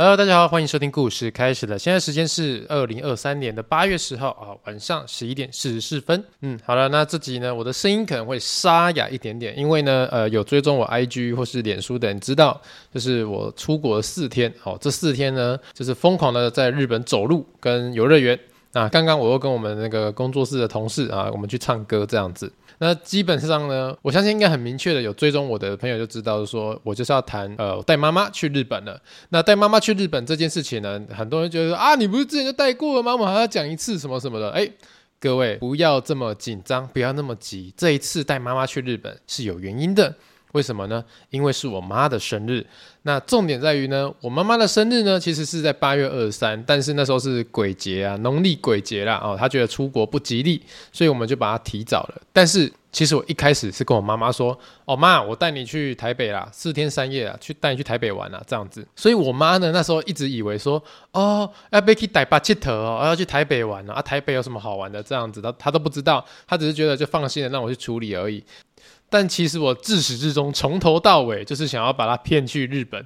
Hello，大家好，欢迎收听故事开始了。现在时间是二零二三年的八月十号啊，晚上十一点四十四分。嗯，好了，那这集呢，我的声音可能会沙哑一点点，因为呢，呃，有追踪我 IG 或是脸书的人知道，就是我出国四天，哦，这四天呢，就是疯狂的在日本走路跟游乐园。那刚刚我又跟我们那个工作室的同事啊，我们去唱歌这样子。那基本上呢，我相信应该很明确的有追踪我的朋友就知道说，我就是要谈呃带妈妈去日本了。那带妈妈去日本这件事情呢，很多人觉得啊，你不是之前就带过了吗？我们还要讲一次什么什么的。哎，各位不要这么紧张，不要那么急。这一次带妈妈去日本是有原因的。为什么呢？因为是我妈的生日。那重点在于呢，我妈妈的生日呢，其实是在八月二十三，但是那时候是鬼节啊，农历鬼节啦。哦，她觉得出国不吉利，所以我们就把它提早了。但是其实我一开始是跟我妈妈说：“哦妈，我带你去台北啦，四天三夜啊，去带你去台北玩啊，这样子。”所以我妈呢，那时候一直以为说：“哦，要被去台北铁佗哦，要去台北玩啊，啊，台北有什么好玩的？”这样子，她她都不知道，她只是觉得就放心的让我去处理而已。但其实我自始至终从头到尾就是想要把他骗去日本，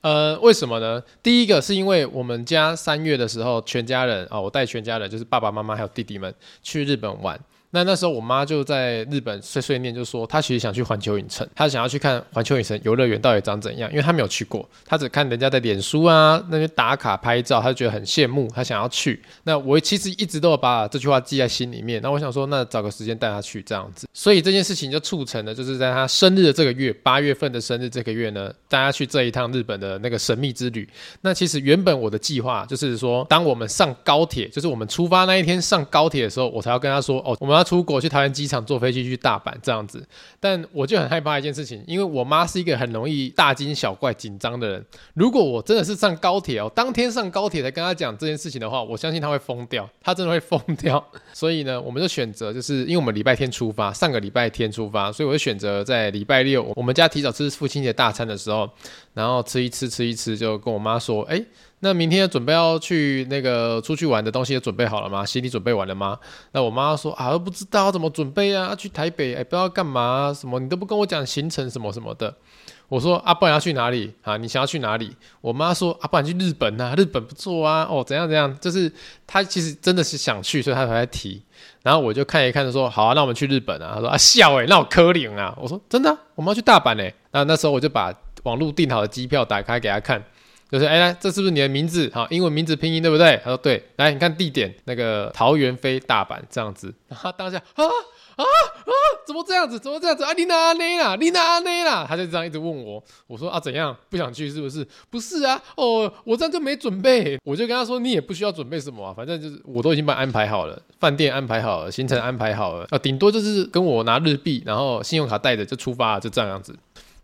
呃，为什么呢？第一个是因为我们家三月的时候，全家人啊，我带全家人，就是爸爸妈妈还有弟弟们去日本玩。那那时候我妈就在日本碎碎念，就说她其实想去环球影城，她想要去看环球影城游乐园到底长怎样，因为她没有去过，她只看人家的脸书啊那边打卡拍照，她就觉得很羡慕，她想要去。那我其实一直都有把这句话记在心里面。那我想说，那找个时间带她去这样子。所以这件事情就促成了，就是在她生日的这个月，八月份的生日这个月呢，大家去这一趟日本的那个神秘之旅。那其实原本我的计划就是说，当我们上高铁，就是我们出发那一天上高铁的时候，我才要跟她说，哦，我们要。出国去桃园机场坐飞机去大阪这样子，但我就很害怕一件事情，因为我妈是一个很容易大惊小怪、紧张的人。如果我真的是上高铁哦，当天上高铁才跟她讲这件事情的话，我相信她会疯掉，她真的会疯掉。所以呢，我们就选择，就是因为我们礼拜天出发，上个礼拜天出发，所以我就选择在礼拜六，我们家提早吃父亲节大餐的时候，然后吃一吃，吃一吃，就跟我妈说，哎。那明天准备要去那个出去玩的东西都准备好了吗？行李准备完了吗？那我妈说啊，不知道怎么准备啊，去台北哎，不知道干嘛，什么你都不跟我讲行程什么什么的。我说啊，不然要去哪里啊？你想要去哪里？我妈说啊，不然去日本啊，日本不错啊。哦，怎样怎样？就是她其实真的是想去，所以她才提。然后我就看一看，说好啊，那我们去日本啊。她说啊，笑哎，那我可怜啊。我说真的，我们要去大阪哎。那那时候我就把网络订好的机票打开给她看。就是哎，来，这是不是你的名字？好，英文名字拼音对不对？他说对。来，你看地点，那个桃园飞大阪这样子。然后当下啊啊啊！怎么这样子？怎么这样子？啊，你哪内啦？你哪内啦？他就这样一直问我。我说啊，怎样？不想去是不是？不是啊。哦，我这样就没准备。我就跟他说，你也不需要准备什么啊，反正就是我都已经把安排好了，饭店安排好了，行程安排好了啊，顶多就是跟我拿日币，然后信用卡带着就出发，就这样子。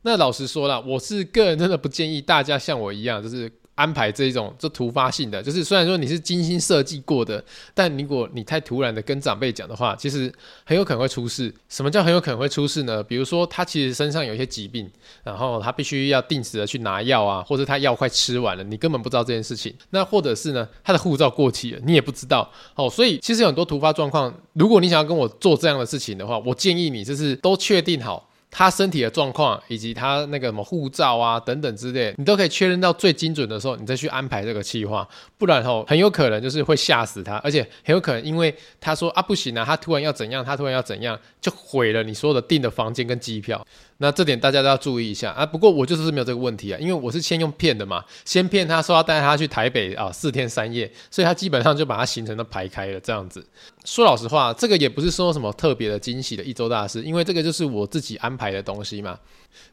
那老实说了，我是个人真的不建议大家像我一样，就是安排这一种这突发性的。就是虽然说你是精心设计过的，但如果你太突然的跟长辈讲的话，其实很有可能会出事。什么叫很有可能会出事呢？比如说他其实身上有一些疾病，然后他必须要定时的去拿药啊，或者他药快吃完了，你根本不知道这件事情。那或者是呢，他的护照过期了，你也不知道。哦，所以其实有很多突发状况，如果你想要跟我做这样的事情的话，我建议你就是都确定好。他身体的状况，以及他那个什么护照啊等等之类，你都可以确认到最精准的时候，你再去安排这个计划。不然吼，很有可能就是会吓死他，而且很有可能因为他说啊不行啊，他突然要怎样，他突然要怎样，就毁了你所有的订的房间跟机票。那这点大家都要注意一下啊！不过我就是没有这个问题啊，因为我是先用骗的嘛，先骗他说要带他去台北啊四天三夜，所以他基本上就把他行程都排开了这样子。说老实话，这个也不是说什么特别的惊喜的一周大事，因为这个就是我自己安排的东西嘛。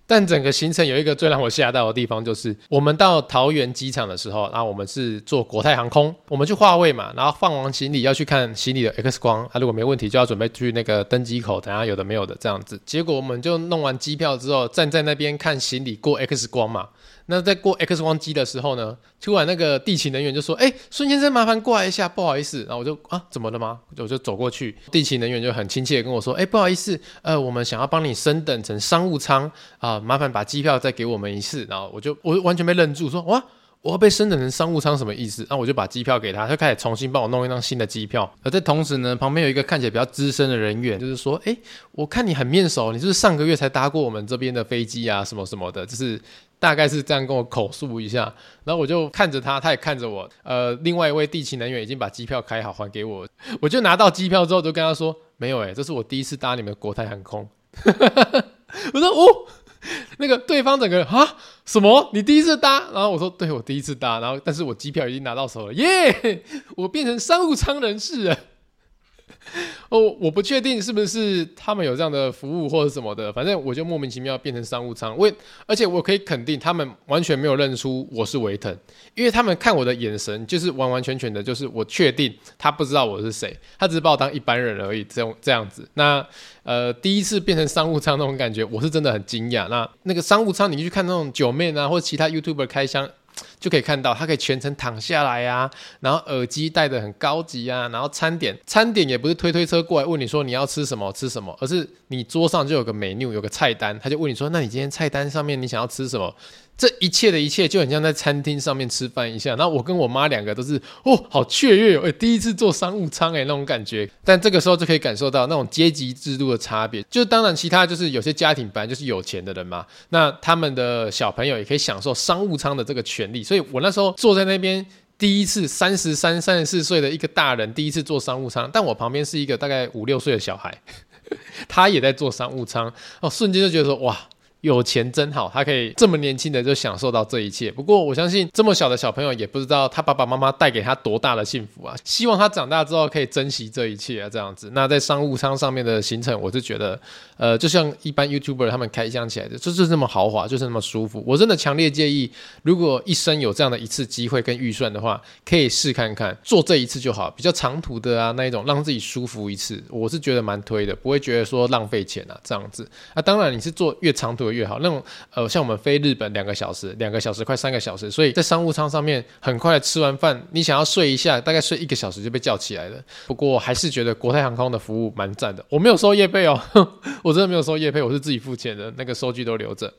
但整个行程有一个最让我吓到的地方，就是我们到桃园机场的时候，然后我们是坐国泰航空，我们去划位嘛，然后放完行李要去看行李的 X 光，啊，如果没问题就要准备去那个登机口，等下有的没有的这样子。结果我们就弄完机票之后，站在那边看行李过 X 光嘛。那在过 X 光机的时候呢，突然那个地勤人员就说：“哎，孙先生，麻烦过来一下，不好意思。”然后我就啊，怎么了吗？我就走过去，地勤人员就很亲切的跟我说：“哎，不好意思，呃，我们想要帮你升等成商务舱啊，麻烦把机票再给我们一次。”然后我就我完全被愣住，说：“哇！”我要被升等成商务舱什么意思？那我就把机票给他，他开始重新帮我弄一张新的机票。而在同时呢，旁边有一个看起来比较资深的人员，就是说，哎、我看你很面熟，你是不是上个月才搭过我们这边的飞机啊？什么什么的，就是大概是这样跟我口述一下，然后我就看着他，他也看着我。呃，另外一位地勤人员已经把机票开好还给我，我就拿到机票之后就跟他说：“没有诶，这是我第一次搭你们国泰航空。”我说：“哦。”那个对方整个啊什么？你第一次搭？然后我说对，我第一次搭。然后但是我机票已经拿到手了，耶！我变成商务舱人士了。哦，我不确定是不是他们有这样的服务或者什么的，反正我就莫名其妙变成商务舱。我而且我可以肯定，他们完全没有认出我是维腾，因为他们看我的眼神就是完完全全的，就是我确定他不知道我是谁，他只是把我当一般人而已。这种这样子，那呃，第一次变成商务舱那种感觉，我是真的很惊讶。那那个商务舱，你去看那种九妹啊，或者其他 YouTuber 开箱。就可以看到，他可以全程躺下来啊，然后耳机戴的很高级啊，然后餐点餐点也不是推推车过来问你说你要吃什么吃什么，而是你桌上就有个 menu 有个菜单，他就问你说，那你今天菜单上面你想要吃什么？这一切的一切就很像在餐厅上面吃饭一下，然后我跟我妈两个都是哦，好雀跃哦，第一次坐商务舱哎，那种感觉。但这个时候就可以感受到那种阶级制度的差别。就当然，其他就是有些家庭本来就是有钱的人嘛，那他们的小朋友也可以享受商务舱的这个权利。所以我那时候坐在那边，第一次三十三、三十四岁的一个大人第一次坐商务舱，但我旁边是一个大概五六岁的小孩，他也在坐商务舱哦，瞬间就觉得说哇。有钱真好，他可以这么年轻的就享受到这一切。不过我相信这么小的小朋友也不知道他爸爸妈妈带给他多大的幸福啊！希望他长大之后可以珍惜这一切啊，这样子。那在商务舱上面的行程，我是觉得，呃，就像一般 YouTuber 他们开箱起来的，就是这么豪华，就是那么舒服。我真的强烈建议，如果一生有这样的一次机会跟预算的话，可以试看看，做这一次就好。比较长途的啊，那一种让自己舒服一次，我是觉得蛮推的，不会觉得说浪费钱啊，这样子。那当然你是做越长途的越好，那种呃，像我们飞日本两个小时，两个小时快三个小时，所以在商务舱上面很快吃完饭，你想要睡一下，大概睡一个小时就被叫起来了。不过还是觉得国泰航空的服务蛮赞的，我没有收夜配哦，我真的没有收夜配，我是自己付钱的，那个收据都留着。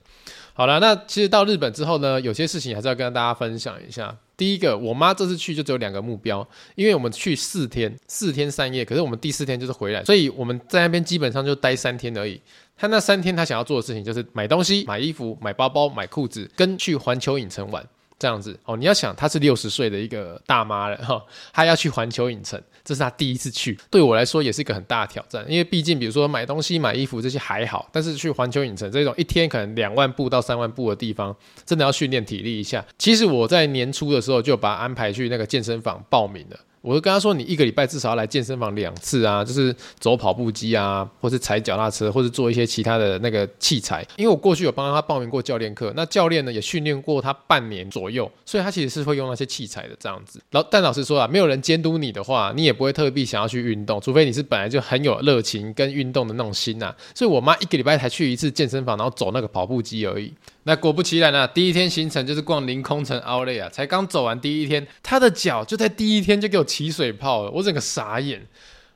好了，那其实到日本之后呢，有些事情还是要跟大家分享一下。第一个，我妈这次去就只有两个目标，因为我们去四天，四天三夜，可是我们第四天就是回来，所以我们在那边基本上就待三天而已。她那三天她想要做的事情就是买东西、买衣服、买包包、买裤子，跟去环球影城玩。这样子哦，你要想她是六十岁的一个大妈了哈，她要去环球影城，这是她第一次去，对我来说也是一个很大的挑战，因为毕竟比如说买东西、买衣服这些还好，但是去环球影城这种一天可能两万步到三万步的地方，真的要训练体力一下。其实我在年初的时候就把安排去那个健身房报名了。我就跟他说：“你一个礼拜至少要来健身房两次啊，就是走跑步机啊，或是踩脚踏车，或是做一些其他的那个器材。因为我过去有帮他报名过教练课，那教练呢也训练过他半年左右，所以他其实是会用那些器材的这样子。老但老实说啊，没有人监督你的话，你也不会特别想要去运动，除非你是本来就很有热情跟运动的那种心呐。所以我妈一个礼拜才去一次健身房，然后走那个跑步机而已。”那果不其然啊，第一天行程就是逛凌空城奥莱啊，才刚走完第一天，他的脚就在第一天就给我起水泡了，我整个傻眼。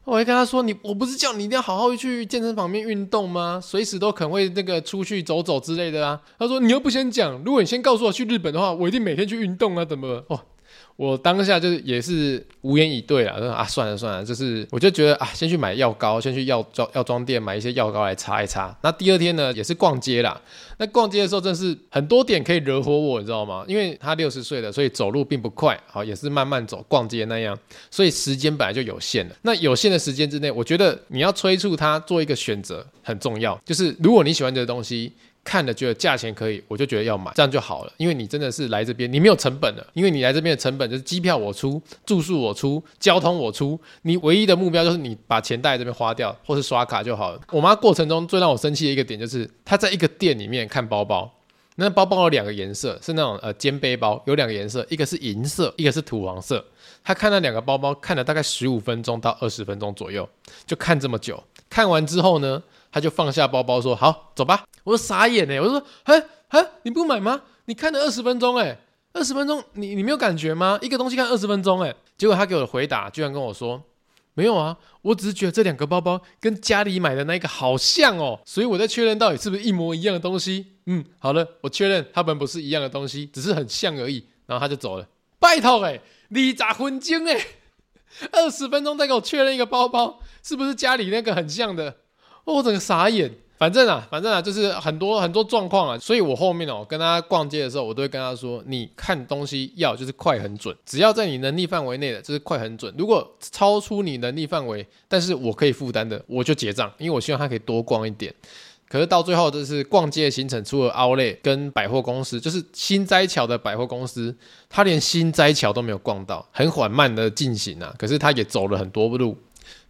我还跟他说：“你我不是叫你一定要好好去健身房面运动吗？随时都可能会那个出去走走之类的啊。”他说：“你又不先讲，如果你先告诉我去日本的话，我一定每天去运动啊，怎么？”哦。我当下就是也是无言以对啊，啊算了算了，就是我就觉得啊，先去买药膏，先去药妆药妆店买一些药膏来擦一擦。那第二天呢，也是逛街啦。那逛街的时候，真是很多点可以惹火我，你知道吗？因为他六十岁了，所以走路并不快，好也是慢慢走，逛街那样，所以时间本来就有限了。那有限的时间之内，我觉得你要催促他做一个选择很重要，就是如果你喜欢这个东西。看了觉得价钱可以，我就觉得要买，这样就好了。因为你真的是来这边，你没有成本了，因为你来这边的成本就是机票我出，住宿我出，交通我出，你唯一的目标就是你把钱带这边花掉，或是刷卡就好了。我妈过程中最让我生气的一个点就是，她在一个店里面看包包，那包包有两个颜色，是那种呃肩背包，有两个颜色，一个是银色，一个是土黄色。她看那两个包包看了大概十五分钟到二十分钟左右，就看这么久。看完之后呢，他就放下包包说：“好，走吧。”我说傻眼哎，我说：“哎哎，你不买吗？你看了二十分钟哎，二十分钟，你你没有感觉吗？一个东西看二十分钟哎。”结果他给我的回答居然跟我说：“没有啊，我只是觉得这两个包包跟家里买的那个好像哦，所以我在确认到底是不是一模一样的东西。”嗯，好了，我确认他们不是一样的东西，只是很像而已。然后他就走了。拜托哎，你咋混精哎？二十分钟再给我确认一个包包是不是家里那个很像的？我整个傻眼。反正啊，反正啊，就是很多很多状况啊，所以我后面哦跟他逛街的时候，我都会跟他说，你看东西要就是快很准，只要在你能力范围内的就是快很准，如果超出你能力范围，但是我可以负担的，我就结账，因为我希望他可以多逛一点。可是到最后，就是逛街的行程，除了 Outlet 跟百货公司，就是心斋桥的百货公司，他连心斋桥都没有逛到，很缓慢的进行啊。可是他也走了很多路，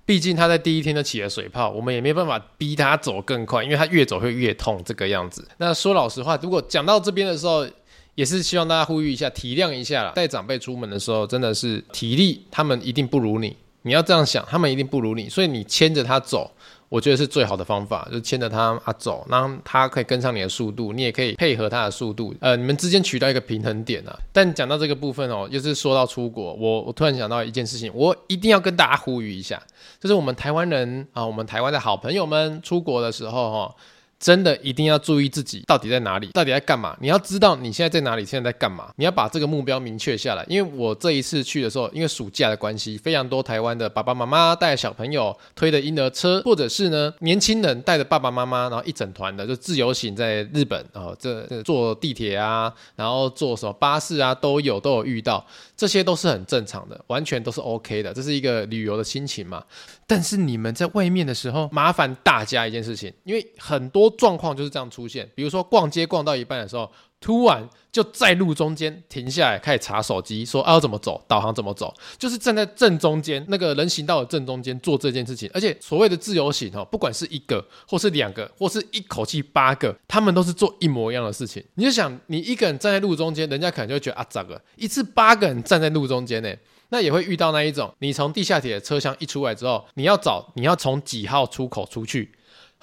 毕竟他在第一天就起了水泡，我们也没办法逼他走更快，因为他越走会越痛这个样子。那说老实话，如果讲到这边的时候，也是希望大家呼吁一下，体谅一下啦。带长辈出门的时候，真的是体力他们一定不如你，你要这样想，他们一定不如你，所以你牵着他走。我觉得是最好的方法，就是牵着他啊走，那他可以跟上你的速度，你也可以配合他的速度，呃，你们之间取到一个平衡点啊。但讲到这个部分哦，又是说到出国，我我突然想到一件事情，我一定要跟大家呼吁一下，就是我们台湾人啊，我们台湾的好朋友们出国的时候哈。真的一定要注意自己到底在哪里，到底在干嘛？你要知道你现在在哪里，现在在干嘛？你要把这个目标明确下来。因为我这一次去的时候，因为暑假的关系，非常多台湾的爸爸妈妈带小朋友推的婴儿车，或者是呢年轻人带着爸爸妈妈，然后一整团的就自由行在日本哦，这，这坐地铁啊，然后坐什么巴士啊，都有都有遇到，这些都是很正常的，完全都是 OK 的，这是一个旅游的心情嘛。但是你们在外面的时候，麻烦大家一件事情，因为很多状况就是这样出现。比如说逛街逛到一半的时候，突然就在路中间停下来，开始查手机，说啊要怎么走，导航怎么走，就是站在正中间那个人行道的正中间做这件事情。而且所谓的自由行哦，不管是一个，或是两个，或是一口气八个，他们都是做一模一样的事情。你就想，你一个人站在路中间，人家可能就会觉得啊，咋个一次八个人站在路中间呢？那也会遇到那一种，你从地下铁的车厢一出来之后，你要找你要从几号出口出去，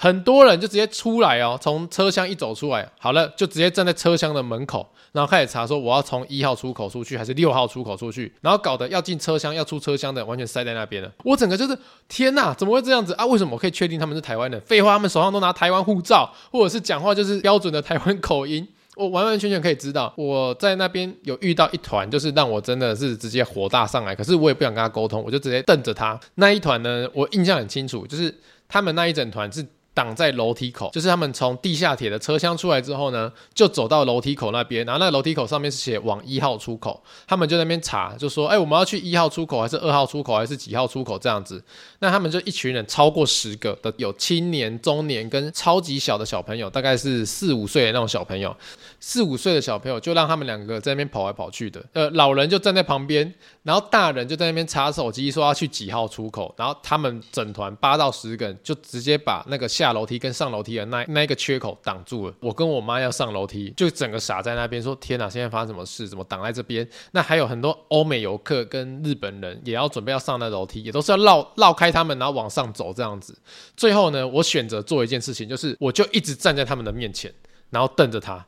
很多人就直接出来哦，从车厢一走出来，好了，就直接站在车厢的门口，然后开始查说我要从一号出口出去还是六号出口出去，然后搞得要进车厢要出车厢的完全塞在那边了。我整个就是天哪，怎么会这样子啊？为什么我可以确定他们是台湾人？废话，他们手上都拿台湾护照，或者是讲话就是标准的台湾口音。我完完全全可以知道，我在那边有遇到一团，就是让我真的是直接火大上来。可是我也不想跟他沟通，我就直接瞪着他。那一团呢，我印象很清楚，就是他们那一整团是。挡在楼梯口，就是他们从地下铁的车厢出来之后呢，就走到楼梯口那边，然后那楼梯口上面是写往一号出口，他们就在那边查，就说，哎、我们要去一号出口还是二号出口还是几号出口这样子？那他们就一群人，超过十个的，有青年、中年跟超级小的小朋友，大概是四五岁的那种小朋友，四五岁的小朋友就让他们两个在那边跑来跑去的，呃，老人就站在旁边，然后大人就在那边查手机，说要去几号出口，然后他们整团八到十个人就直接把那个下。楼梯跟上楼梯的那那一个缺口挡住了，我跟我妈要上楼梯，就整个傻在那边说：“天哪，现在发生什么事？怎么挡在这边？”那还有很多欧美游客跟日本人也要准备要上那楼梯，也都是要绕绕开他们，然后往上走这样子。最后呢，我选择做一件事情，就是我就一直站在他们的面前，然后瞪着他。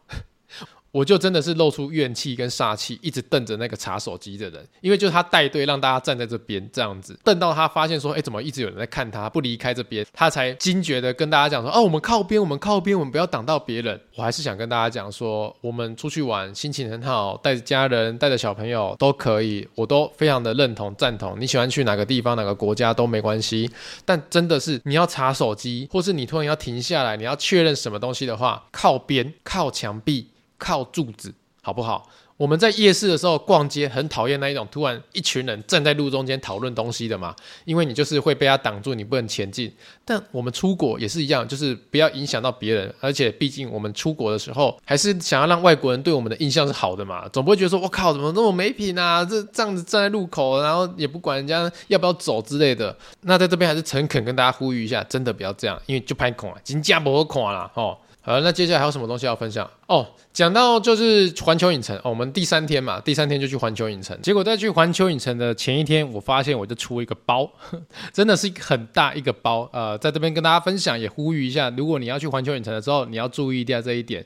我就真的是露出怨气跟煞气，一直瞪着那个查手机的人，因为就是他带队让大家站在这边这样子，瞪到他发现说，哎，怎么一直有人在看他，不离开这边，他才惊觉的跟大家讲说，哦，我们靠边，我们靠边，我们不要挡到别人。我还是想跟大家讲说，我们出去玩，心情很好，带着家人，带着小朋友都可以，我都非常的认同赞同。你喜欢去哪个地方，哪个国家都没关系，但真的是你要查手机，或是你突然要停下来，你要确认什么东西的话，靠边，靠墙壁。靠柱子好不好？我们在夜市的时候逛街，很讨厌那一种突然一群人站在路中间讨论东西的嘛，因为你就是会被他挡住，你不能前进。但我们出国也是一样，就是不要影响到别人，而且毕竟我们出国的时候，还是想要让外国人对我们的印象是好的嘛，总不会觉得说我靠，怎么那么没品啊？这这样子站在路口，然后也不管人家要不要走之类的。那在这边还是诚恳跟大家呼吁一下，真的不要这样，因为就拍孔啊，金价不好看啦，吼。好，那接下来还有什么东西要分享哦？讲到就是环球影城，我们第三天嘛，第三天就去环球影城。结果在去环球影城的前一天，我发现我就出一个包，真的是一个很大一个包。呃，在这边跟大家分享，也呼吁一下，如果你要去环球影城的时候，你要注意一下这一点。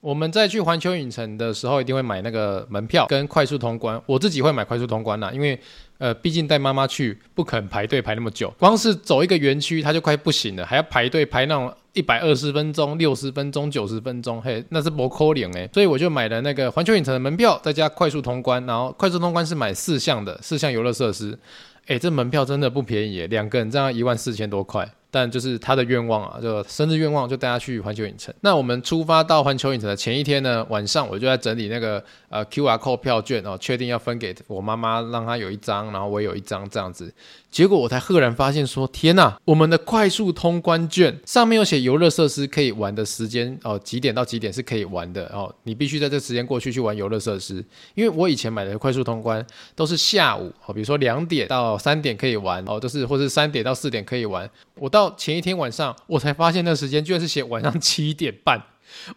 我们在去环球影城的时候，一定会买那个门票跟快速通关。我自己会买快速通关啦，因为呃，毕竟带妈妈去，不可能排队排那么久，光是走一个园区，它就快不行了，还要排队排那种。一百二十分钟、六十分钟、九十分钟，嘿，那是不可能诶。所以我就买了那个环球影城的门票，再加快速通关，然后快速通关是买四项的，四项游乐设施，诶，这门票真的不便宜，两个人这样一万四千多块。但就是他的愿望啊，就生日愿望，就带他去环球影城。那我们出发到环球影城的前一天呢，晚上我就在整理那个呃 QR code 票券哦，确定要分给我妈妈，让她有一张，然后我有一张这样子。结果我才赫然发现说，天呐，我们的快速通关券上面有写游乐设施可以玩的时间哦，几点到几点是可以玩的哦，你必须在这时间过去去玩游乐设施。因为我以前买的快速通关都是下午哦，比如说两点到三点可以玩哦，都是或是三点到四点可以玩。我到前一天晚上，我才发现那时间居然是写晚上七点半，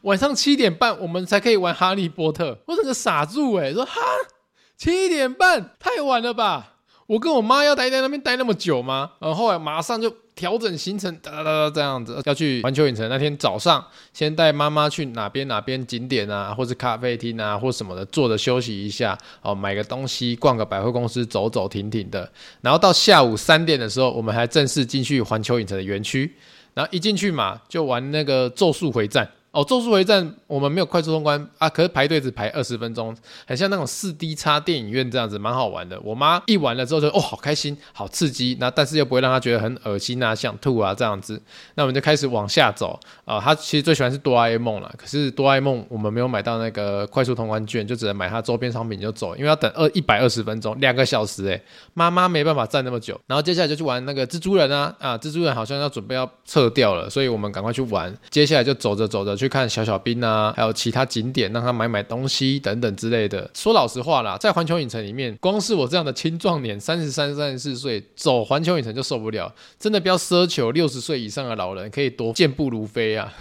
晚上七点半我们才可以玩哈利波特。我整个傻住诶，说哈，七点半太晚了吧？我跟我妈要待在那边待那么久吗？然后后来马上就调整行程，哒哒哒这样子要去环球影城。那天早上先带妈妈去哪边哪边景点啊，或是咖啡厅啊，或什么的，坐着休息一下哦，买个东西，逛个百货公司，走走停停的。然后到下午三点的时候，我们还正式进去环球影城的园区。然后一进去嘛，就玩那个咒术回战。哦，咒术回战我们没有快速通关啊，可是排队只排二十分钟，很像那种四 D 叉电影院这样子，蛮好玩的。我妈一玩了之后就哦，好开心，好刺激，那但是又不会让她觉得很恶心啊，想吐啊这样子。那我们就开始往下走啊，她其实最喜欢是哆啦 A 梦了，可是哆啦 A 梦我们没有买到那个快速通关券，就只能买它周边商品就走，因为要等二一百二十分钟，两个小时哎，妈妈没办法站那么久。然后接下来就去玩那个蜘蛛人啊啊，蜘蛛人好像要准备要撤掉了，所以我们赶快去玩。接下来就走着走着去去看小小兵啊，还有其他景点，让他买买东西等等之类的。说老实话啦，在环球影城里面，光是我这样的青壮年，三十三、三十四岁，走环球影城就受不了。真的不要奢求六十岁以上的老人可以多健步如飞啊！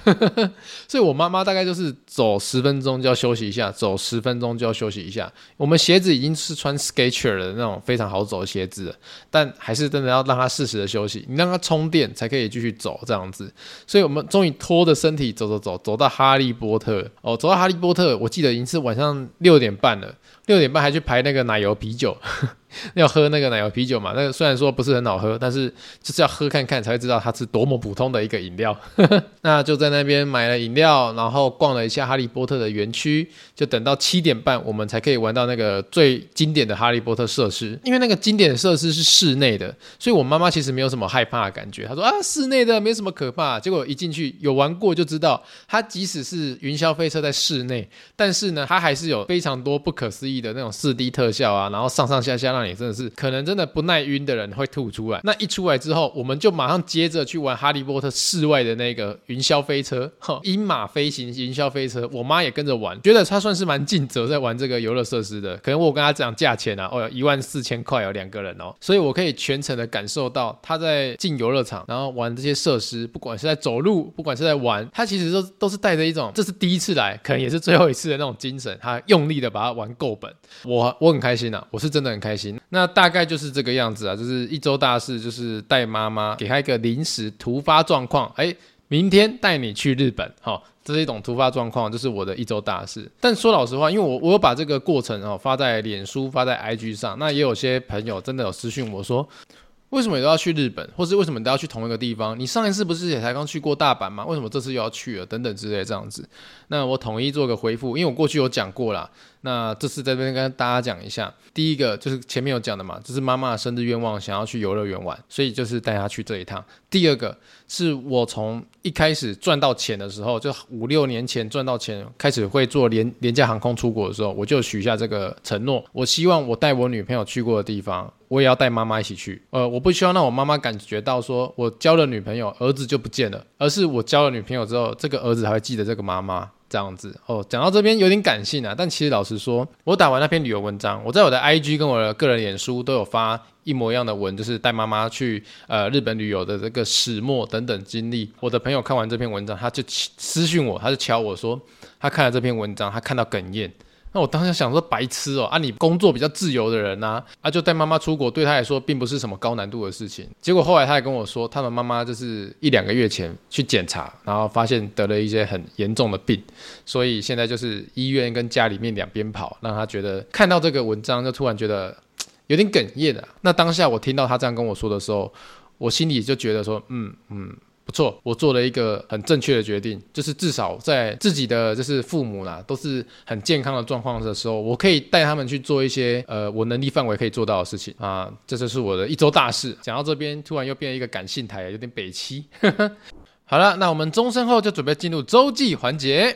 所以我妈妈大概就是走十分钟就要休息一下，走十分钟就要休息一下。我们鞋子已经是穿 Skechers 的那种非常好走的鞋子，但还是真的要让他适时的休息，你让他充电才可以继续走这样子。所以我们终于拖着身体走走走，走走到哈利波特哦，走到哈利波特，我记得已经是晚上六点半了，六点半还去排那个奶油啤酒。要喝那个奶油啤酒嘛？那个虽然说不是很好喝，但是就是要喝看看才会知道它是多么普通的一个饮料。那就在那边买了饮料，然后逛了一下哈利波特的园区，就等到七点半，我们才可以玩到那个最经典的哈利波特设施。因为那个经典设施是室内的，所以我妈妈其实没有什么害怕的感觉。她说啊，室内的没什么可怕。结果一进去有玩过就知道，它即使是云霄飞车在室内，但是呢，它还是有非常多不可思议的那种四 D 特效啊，然后上上下下让。真的是可能真的不耐晕的人会吐出来。那一出来之后，我们就马上接着去玩哈利波特室外的那个云霄飞车，哈，鹰马飞行云霄飞车。我妈也跟着玩，觉得她算是蛮尽责在玩这个游乐设施的。可能我跟她讲价钱啊，哦，一万四千块哦，两个人哦，所以我可以全程的感受到她在进游乐场，然后玩这些设施，不管是在走路，不管是在玩，她其实都都是带着一种这是第一次来，可能也是最后一次的那种精神，她用力的把它玩够本。我我很开心啊，我是真的很开心。那大概就是这个样子啊，就是一周大事，就是带妈妈给她一个临时突发状况，哎，明天带你去日本，好，这是一种突发状况，就是我的一周大事。但说老实话，因为我我有把这个过程哦发在脸书、发在 IG 上，那也有些朋友真的有私讯我说，为什么都要去日本，或是为什么都要去同一个地方？你上一次不是也才刚去过大阪吗？为什么这次又要去了？等等之类这样子。那我统一做个回复，因为我过去有讲过啦。那这次在这边跟大家讲一下，第一个就是前面有讲的嘛，这是妈妈的生日愿望，想要去游乐园玩，所以就是带她去这一趟。第二个是我从一开始赚到钱的时候，就五六年前赚到钱，开始会做廉廉价航空出国的时候，我就许下这个承诺，我希望我带我女朋友去过的地方，我也要带妈妈一起去。呃，我不希望让我妈妈感觉到说我交了女朋友，儿子就不见了，而是我交了女朋友之后，这个儿子还会记得这个妈妈。这样子哦，讲到这边有点感性啊，但其实老实说，我打完那篇旅游文章，我在我的 IG 跟我的个人脸书都有发一模一样的文，就是带妈妈去呃日本旅游的这个始末等等经历。我的朋友看完这篇文章，他就私讯我，他就敲我说，他看了这篇文章，他看到哽咽。那我当时想说白痴哦，啊你工作比较自由的人呐，啊就带妈妈出国，对他来说并不是什么高难度的事情。结果后来他还跟我说，他的妈妈就是一两个月前去检查，然后发现得了一些很严重的病，所以现在就是医院跟家里面两边跑，让他觉得看到这个文章就突然觉得有点哽咽的。那当下我听到他这样跟我说的时候，我心里就觉得说，嗯嗯。不错，我做了一个很正确的决定，就是至少在自己的就是父母啦都是很健康的状况的时候，我可以带他们去做一些呃我能力范围可以做到的事情啊，这就是我的一周大事。讲到这边，突然又变了一个感性台，有点北七。好了，那我们钟声后就准备进入周记环节。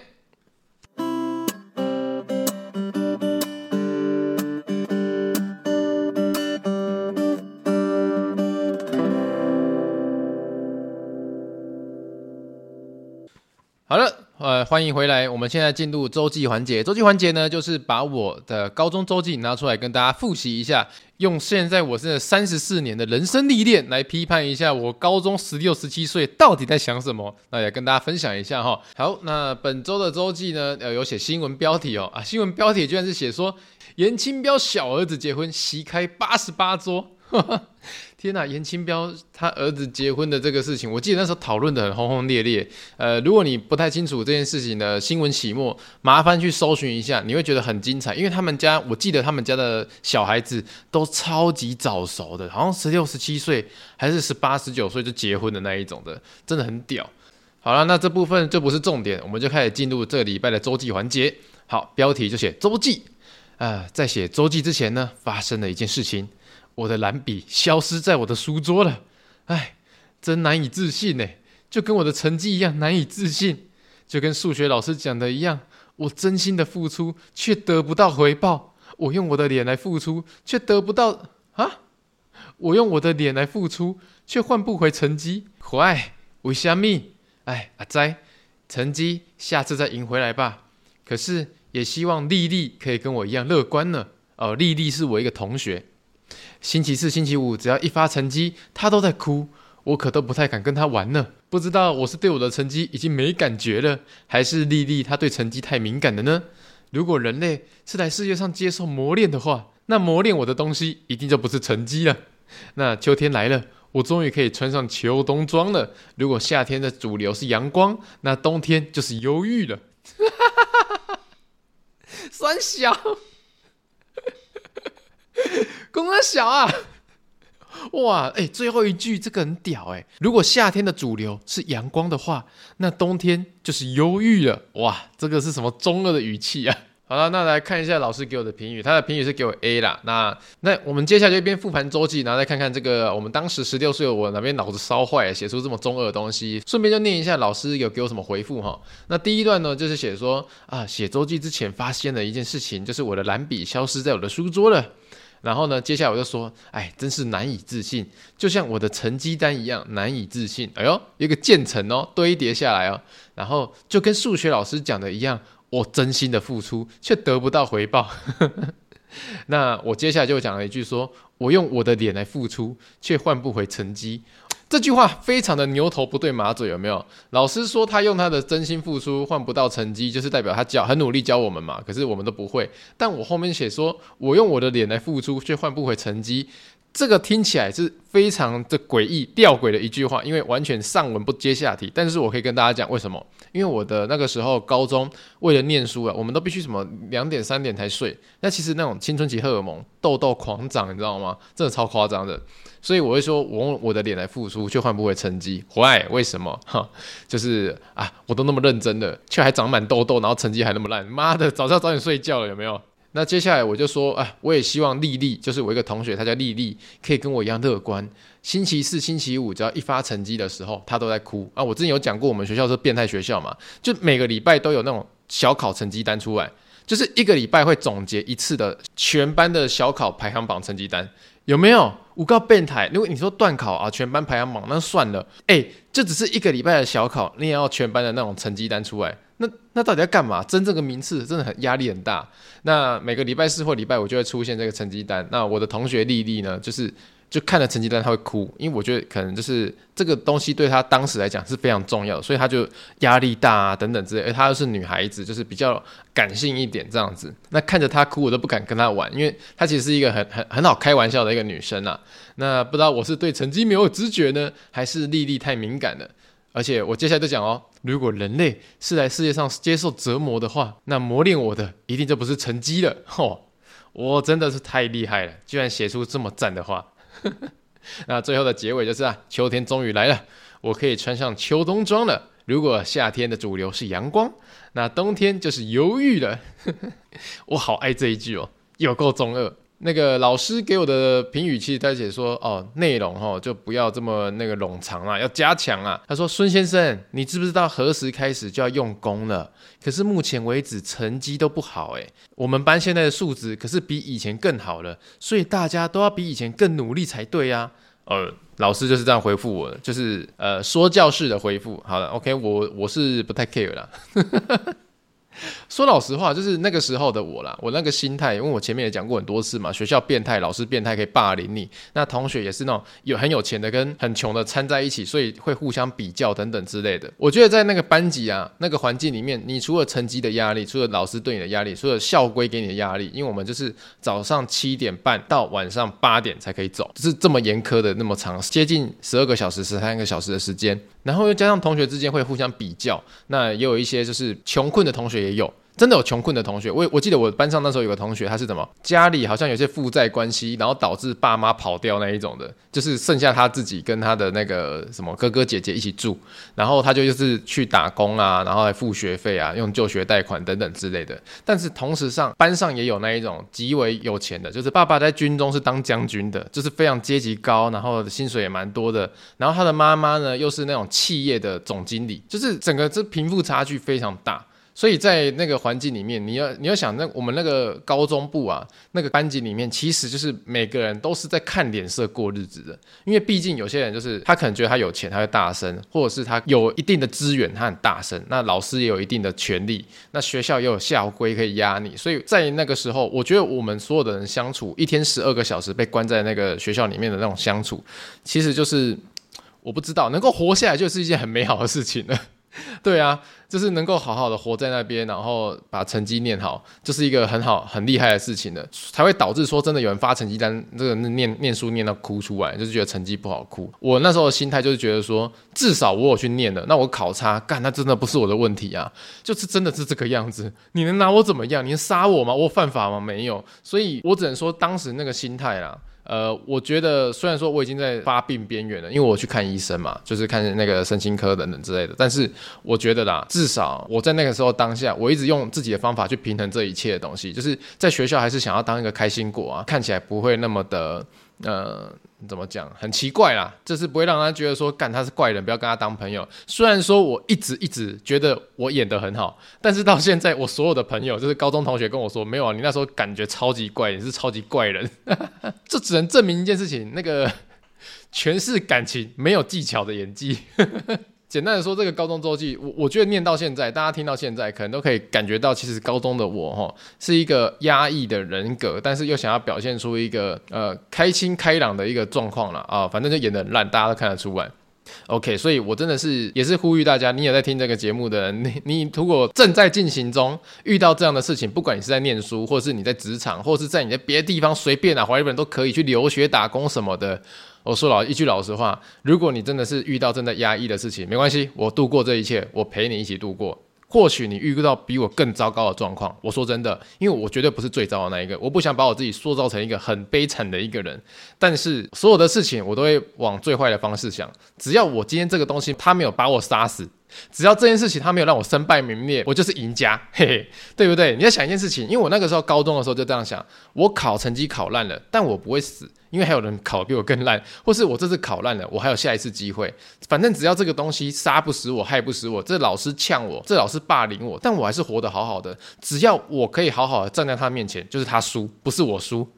欢迎回来。我们现在进入周记环节。周记环节呢，就是把我的高中周记拿出来跟大家复习一下，用现在我是三十四年的人生历练来批判一下我高中十六、十七岁到底在想什么。那也跟大家分享一下哈。好，那本周的周记呢，呃，有写新闻标题哦，啊，新闻标题居然是写说严清标小儿子结婚席开八十八桌。天呐，颜清标他儿子结婚的这个事情，我记得那时候讨论得很轰轰烈烈。呃，如果你不太清楚这件事情的新闻起末，麻烦去搜寻一下，你会觉得很精彩。因为他们家，我记得他们家的小孩子都超级早熟的，好像十六、十七岁还是十八、十九岁就结婚的那一种的，真的很屌。好了，那这部分就不是重点，我们就开始进入这个礼拜的周记环节。好，标题就写周记。呃，在写周记之前呢，发生了一件事情。我的蓝笔消失在我的书桌了，哎，真难以置信呢，就跟我的成绩一样难以置信，就跟数学老师讲的一样，我真心的付出却得不到回报，我用我的脸来付出却得不到啊，我用我的脸来付出却换不回成绩，坏，为虾米？哎，阿哉，成绩下次再赢回来吧。可是也希望丽丽可以跟我一样乐观呢。哦，丽丽是我一个同学。星期四、星期五，只要一发成绩，他都在哭，我可都不太敢跟他玩呢。不知道我是对我的成绩已经没感觉了，还是丽丽她对成绩太敏感了呢？如果人类是来世界上接受磨练的话，那磨练我的东西一定就不是成绩了。那秋天来了，我终于可以穿上秋冬装了。如果夏天的主流是阳光，那冬天就是忧郁了。酸小。公阿小啊，哇，哎、最后一句这个很屌哎、如果夏天的主流是阳光的话，那冬天就是忧郁了。哇，这个是什么中二的语气啊？好了，那来看一下老师给我的评语，他的评语是给我 A 啦。那那我们接下来就一边复盘周记，然后再看看这个我们当时十六岁的我哪边脑子烧坏，写出这么中二的东西。顺便就念一下老师有给我什么回复哈。那第一段呢，就是写说啊，写周记之前发现了一件事情，就是我的蓝笔消失在我的书桌了。然后呢，接下来我就说，哎，真是难以置信，就像我的成绩单一样难以置信。哎呦，一个渐层哦，堆叠下来哦。然后就跟数学老师讲的一样，我真心的付出却得不到回报。那我接下来就讲了一句说，说我用我的脸来付出，却换不回成绩。这句话非常的牛头不对马嘴，有没有？老师说他用他的真心付出换不到成绩，就是代表他教很努力教我们嘛。可是我们都不会。但我后面写说我用我的脸来付出却换不回成绩，这个听起来是非常的诡异吊诡的一句话，因为完全上文不接下题。但是我可以跟大家讲为什么？因为我的那个时候高中为了念书啊，我们都必须什么两点三点才睡。那其实那种青春期荷尔蒙痘痘狂长，你知道吗？真的超夸张的。所以我会说，我用我的脸来付出，却换不回成绩。Why？为什么？哈，就是啊，我都那么认真的，却还长满痘痘，然后成绩还那么烂。妈的，早知道早点睡觉了，有没有？那接下来我就说，啊，我也希望丽丽，就是我一个同学，她叫丽丽，可以跟我一样乐观。星期四、星期五，只要一发成绩的时候，她都在哭啊。我之前有讲过，我们学校是变态学校嘛，就每个礼拜都有那种小考成绩单出来，就是一个礼拜会总结一次的全班的小考排行榜成绩单。有没有？我告变态！如果你说段考啊，全班排行榜那算了，哎，这只是一个礼拜的小考，你也要全班的那种成绩单出来，那那到底要干嘛？争这个名次真的很压力很大。那每个礼拜四或礼拜五就会出现这个成绩单。那我的同学丽丽呢，就是。就看了成绩单，她会哭，因为我觉得可能就是这个东西对她当时来讲是非常重要的，所以她就压力大啊等等之类。而她又是女孩子，就是比较感性一点这样子。那看着她哭，我都不敢跟她玩，因为她其实是一个很很很好开玩笑的一个女生啊。那不知道我是对成绩没有知觉呢，还是丽丽太敏感了？而且我接下来就讲哦，如果人类是来世界上接受折磨的话，那磨练我的一定就不是成绩了。嚯，我真的是太厉害了，居然写出这么赞的话。那最后的结尾就是啊，秋天终于来了，我可以穿上秋冬装了。如果夏天的主流是阳光，那冬天就是忧郁了。我好爱这一句哦，有够中二。那个老师给我的评语，其实他写说哦，内容哦就不要这么那个冗长啊，要加强啊。他说孙先生，你知不知道何时开始就要用功了？可是目前为止成绩都不好诶。我们班现在的素质可是比以前更好了，所以大家都要比以前更努力才对呀。呃，老师就是这样回复我的，就是呃说教式的回复。好了，OK，我我是不太 care 了。说老实话，就是那个时候的我啦，我那个心态，因为我前面也讲过很多次嘛，学校变态，老师变态，可以霸凌你，那同学也是那种有很有钱的跟很穷的掺在一起，所以会互相比较等等之类的。我觉得在那个班级啊，那个环境里面，你除了成绩的压力，除了老师对你的压力，除了校规给你的压力，因为我们就是早上七点半到晚上八点才可以走，是这么严苛的那么长，接近十二个小时、十三个小时的时间。然后又加上同学之间会互相比较，那也有一些就是穷困的同学也有，真的有穷困的同学。我我记得我班上那时候有个同学，他是怎么家里好像有些负债关系，然后导致爸妈跑掉那一种的，就是剩下他自己跟他的那个什么哥哥姐姐一起住，然后他就就是去打工啊，然后来付学费啊，用就学贷款等等之类的。但是同时上班上也有那一种极为有钱的，就是爸爸在军中是当将军的，就是非常阶级高，然后薪水也蛮多的，然后他的妈妈呢又是那种。企业的总经理，就是整个这贫富差距非常大，所以在那个环境里面，你要你要想，那我们那个高中部啊，那个班级里面，其实就是每个人都是在看脸色过日子的，因为毕竟有些人就是他可能觉得他有钱，他会大声，或者是他有一定的资源，他很大声，那老师也有一定的权利，那学校也有校规可以压你，所以在那个时候，我觉得我们所有的人相处一天十二个小时被关在那个学校里面的那种相处，其实就是。我不知道，能够活下来就是一件很美好的事情了。对啊，就是能够好好的活在那边，然后把成绩念好，就是一个很好很厉害的事情了，才会导致说真的有人发成绩单，这个念念书念到哭出来，就是觉得成绩不好哭。我那时候的心态就是觉得说，至少我有去念了，那我考差，干，那真的不是我的问题啊，就是真的是这个样子。你能拿我怎么样？你杀我吗？我犯法吗？没有，所以我只能说当时那个心态啦。呃，我觉得虽然说我已经在发病边缘了，因为我去看医生嘛，就是看那个神经科等等之类的。但是我觉得啦，至少我在那个时候当下，我一直用自己的方法去平衡这一切的东西，就是在学校还是想要当一个开心果啊，看起来不会那么的呃。怎么讲？很奇怪啦，就是不会让他觉得说，干他是怪人，不要跟他当朋友。虽然说我一直一直觉得我演得很好，但是到现在，我所有的朋友，就是高中同学跟我说，没有啊，你那时候感觉超级怪，你是超级怪人。这只能证明一件事情，那个全是感情没有技巧的演技。简单的说，这个高中周记，我我觉得念到现在，大家听到现在，可能都可以感觉到，其实高中的我哈，是一个压抑的人格，但是又想要表现出一个呃开心开朗的一个状况了啊，反正就演得很烂，大家都看得出来。OK，所以我真的是也是呼吁大家，你有在听这个节目的人，你你如果正在进行中遇到这样的事情，不管你是在念书，或是你在职场，或是在你的别的地方随便啊，华裔人都可以去留学打工什么的。我说老一句老实话，如果你真的是遇到真的压抑的事情，没关系，我度过这一切，我陪你一起度过。或许你遇到比我更糟糕的状况，我说真的，因为我绝对不是最糟的那一个，我不想把我自己塑造成一个很悲惨的一个人。但是所有的事情，我都会往最坏的方式想。只要我今天这个东西，他没有把我杀死。只要这件事情他没有让我身败名裂，我就是赢家，嘿嘿，对不对？你要想一件事情，因为我那个时候高中的时候就这样想，我考成绩考烂了，但我不会死，因为还有人考比我更烂，或是我这次考烂了，我还有下一次机会。反正只要这个东西杀不死我，害不死我，这老师呛我，这老师霸凌我，但我还是活得好好的。只要我可以好好的站在他面前，就是他输，不是我输。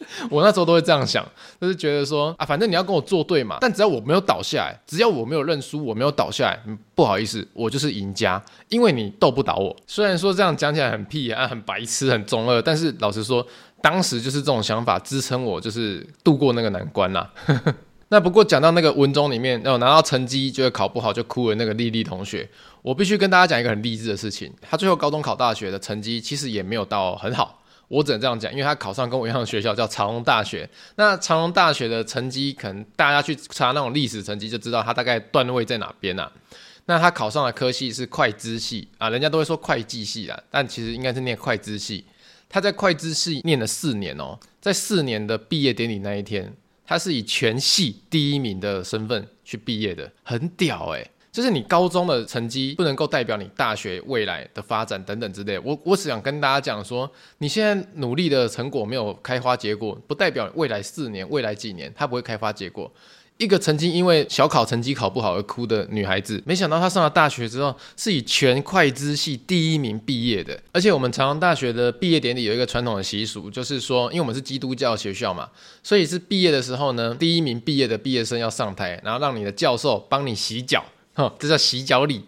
我那时候都会这样想，就是觉得说啊，反正你要跟我作对嘛，但只要我没有倒下来，只要我没有认输，我没有倒下来，不好意思，我就是赢家，因为你斗不倒我。虽然说这样讲起来很屁啊，很白痴，很中二，但是老实说，当时就是这种想法支撑我，就是度过那个难关啦。那不过讲到那个文中里面，要拿到成绩觉得考不好就哭的那个丽丽同学，我必须跟大家讲一个很励志的事情，她最后高中考大学的成绩其实也没有到很好。我只能这样讲，因为他考上跟我一样的学校，叫长荣大学。那长荣大学的成绩，可能大家去查那种历史成绩，就知道他大概段位在哪边啊。那他考上的科系是会资系啊，人家都会说会计系啊，但其实应该是念会资系。他在会计系念了四年哦，在四年的毕业典礼那一天，他是以全系第一名的身份去毕业的，很屌哎、就是你高中的成绩不能够代表你大学未来的发展等等之类。我我只想跟大家讲说，你现在努力的成果没有开花结果，不代表未来四年、未来几年它不会开花结果。一个曾经因为小考成绩考不好而哭的女孩子，没想到她上了大学之后是以全会计系第一名毕业的。而且我们长荣大学的毕业典礼有一个传统的习俗，就是说，因为我们是基督教学校嘛，所以是毕业的时候呢，第一名毕业的毕业生要上台，然后让你的教授帮你洗脚。哦，这叫洗脚礼。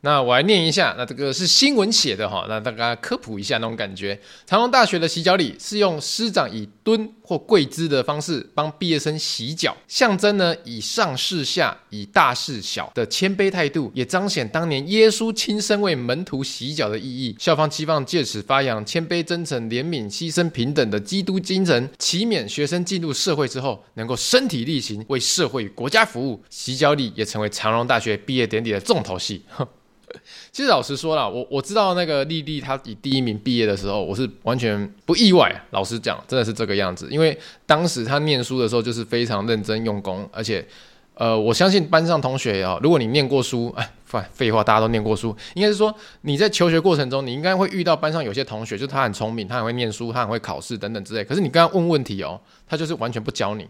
那我来念一下，那这个是新闻写的哈，那大家科普一下那种感觉。长荣大学的洗脚礼是用师长以蹲或跪姿的方式帮毕业生洗脚，象征呢以上是下、以大事小的谦卑态度，也彰显当年耶稣亲身为门徒洗脚的意义。校方期望借此发扬谦卑、真诚、怜悯、牺牲、平等的基督精神，期勉学生进入社会之后能够身体力行，为社会与国家服务。洗脚礼也成为长荣大学毕业典礼的重头戏。其实老实说啦，我我知道那个丽丽她以第一名毕业的时候，我是完全不意外。老实讲，真的是这个样子，因为当时她念书的时候就是非常认真用功，而且，呃，我相信班上同学啊，如果你念过书，哎，废废话，大家都念过书，应该是说你在求学过程中，你应该会遇到班上有些同学，就他很聪明，他很会念书，他很会考试等等之类，可是你刚刚问问题哦，他就是完全不教你，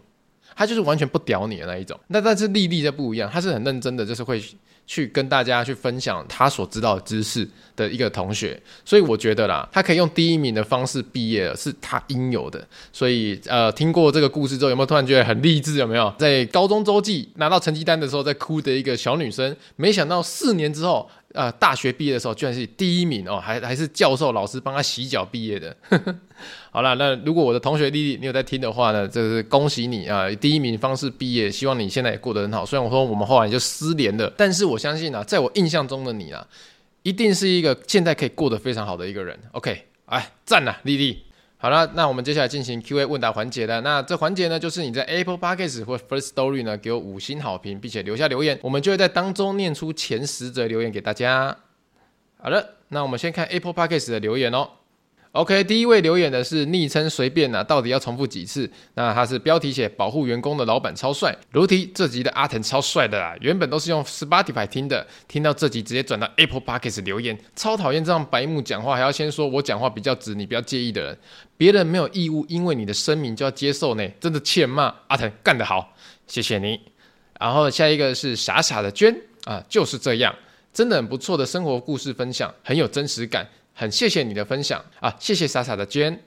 他就是完全不屌你的那一种。那但是丽丽就不一样，他是很认真的，就是会。去跟大家去分享他所知道的知识的一个同学，所以我觉得啦，他可以用第一名的方式毕业了，是他应有的。所以呃，听过这个故事之后，有没有突然觉得很励志？有没有在高中周记拿到成绩单的时候在哭的一个小女生？没想到四年之后，呃，大学毕业的时候居然是第一名哦，还还是教授老师帮他洗脚毕业的。好了，那如果我的同学丽丽你有在听的话呢，这是恭喜你啊，第一名方式毕业，希望你现在也过得很好。虽然我说我们后来就失联了，但是我相信啊，在我印象中的你啊，一定是一个现在可以过得非常好的一个人。OK，哎，赞了，丽丽。好了，那我们接下来进行 Q&A 问答环节了。那这环节呢，就是你在 Apple Podcast 或 First Story 呢给我五星好评，并且留下留言，我们就会在当中念出前十则留言给大家。好了，那我们先看 Apple Podcast 的留言哦。OK，第一位留言的是昵称随便啊，到底要重复几次？那他是标题写保护员工的老板超帅，如题这集的阿腾超帅的啦。原本都是用 Spotify 听的，听到这集直接转到 Apple Podcast 留言，超讨厌这样白目讲话，还要先说我讲话比较直，你不要介意的人，别人没有义务因为你的声明就要接受呢，真的欠骂。阿腾干得好，谢谢你。然后下一个是傻傻的娟啊，就是这样，真的很不错的生活故事分享，很有真实感。很谢谢你的分享啊，谢谢傻傻的娟。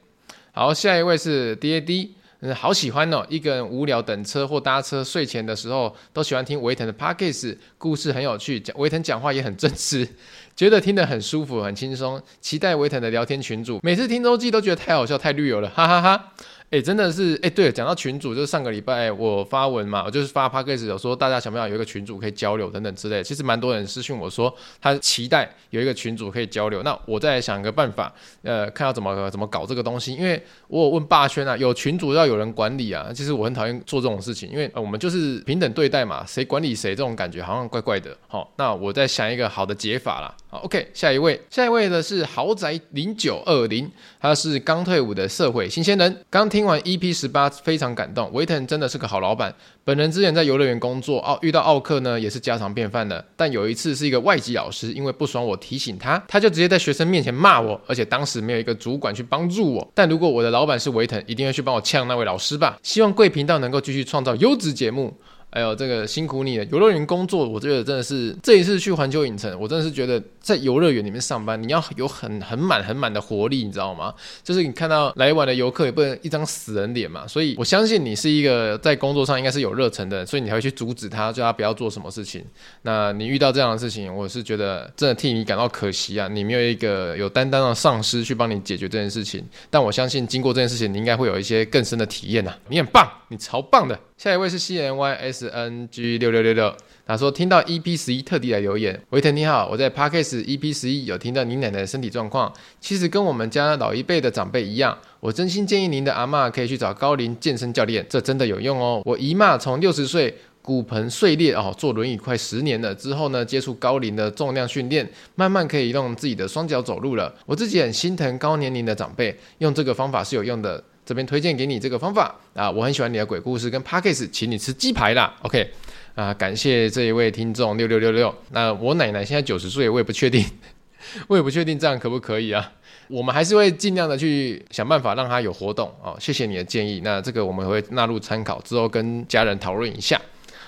好，下一位是 DAD，嗯，好喜欢哦，一个人无聊等车或搭车，睡前的时候都喜欢听维腾的 Podcast，故事很有趣，讲维腾讲话也很真实，觉得听得很舒服，很轻松，期待维腾的聊天群组，每次听周记都觉得太好笑，太绿油了，哈哈，哈。哎、真的是哎、欸，对了，讲到群主，就是上个礼拜我发文嘛，我就是发 podcast 有说大家想不想有一个群主可以交流等等之类，其实蛮多人私信我说他期待有一个群主可以交流，那我再想一个办法，呃，看要怎么怎么搞这个东西，因为我有问霸圈啊，有群主要有人管理啊，其实我很讨厌做这种事情，因为、我们就是平等对待嘛，谁管理谁这种感觉好像怪怪的，好，那我再想一个好的解法啦，好，OK，下一位，下一位的是豪宅零九二零，他是刚退伍的社会新鲜人，刚听。完 EP 十八非常感动，维腾真的是个好老板。本人之前在游乐园工作，奥遇到奥克呢也是家常便饭的。但有一次是一个外籍老师，因为不爽我提醒他，他就直接在学生面前骂我，而且当时没有一个主管去帮助我。但如果我的老板是维腾，一定会去帮我呛那位老师吧。希望贵频道能够继续创造优质节目。哎呦，这个辛苦你了！游乐园工作，我觉得真的是这一次去环球影城，我真的是觉得在游乐园里面上班，你要有很很满很满的活力，你知道吗？就是你看到来玩的游客也不能一张死人脸嘛。所以我相信你是一个在工作上应该是有热忱的，所以你才会去阻止他，叫他不要做什么事情。那你遇到这样的事情，我是觉得真的替你感到可惜啊！你没有一个有担当的上司去帮你解决这件事情。但我相信经过这件事情，你应该会有一些更深的体验呐。你很棒，你超棒的。下一位是 C N Y S N G 六六六六，他说听到 EP 十一特地来留言，维腾你好，我在 Podcast EP 十一有听到您奶奶的身体状况，其实跟我们家老一辈的长辈一样，我真心建议您的阿嬷可以去找高龄健身教练，这真的有用哦。我姨妈从六十岁骨盆碎裂哦，坐轮椅快十年了之后呢，接触高龄的重量训练，慢慢可以用自己的双脚走路了。我自己很心疼高年龄的长辈，用这个方法是有用的。这边推荐给你这个方法啊，我很喜欢你的鬼故事跟 Podcast，请你吃鸡排啦，OK 啊，感谢这一位听众六六六六。那我奶奶现在九十岁，我也不确定，我也不确定这样可不可以啊？我们还是会尽量的去想办法让她有活动哦。谢谢你的建议，那这个我们会纳入参考，之后跟家人讨论一下。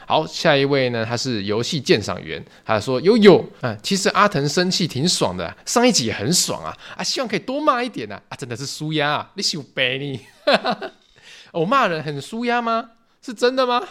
好，下一位呢，他是游戏鉴赏员，他说悠悠啊，其实阿腾生气挺爽的，上一集也很爽啊啊，希望可以多骂一点啊啊，真的是输压啊，你羞白你，我 骂人很输压吗？是真的吗？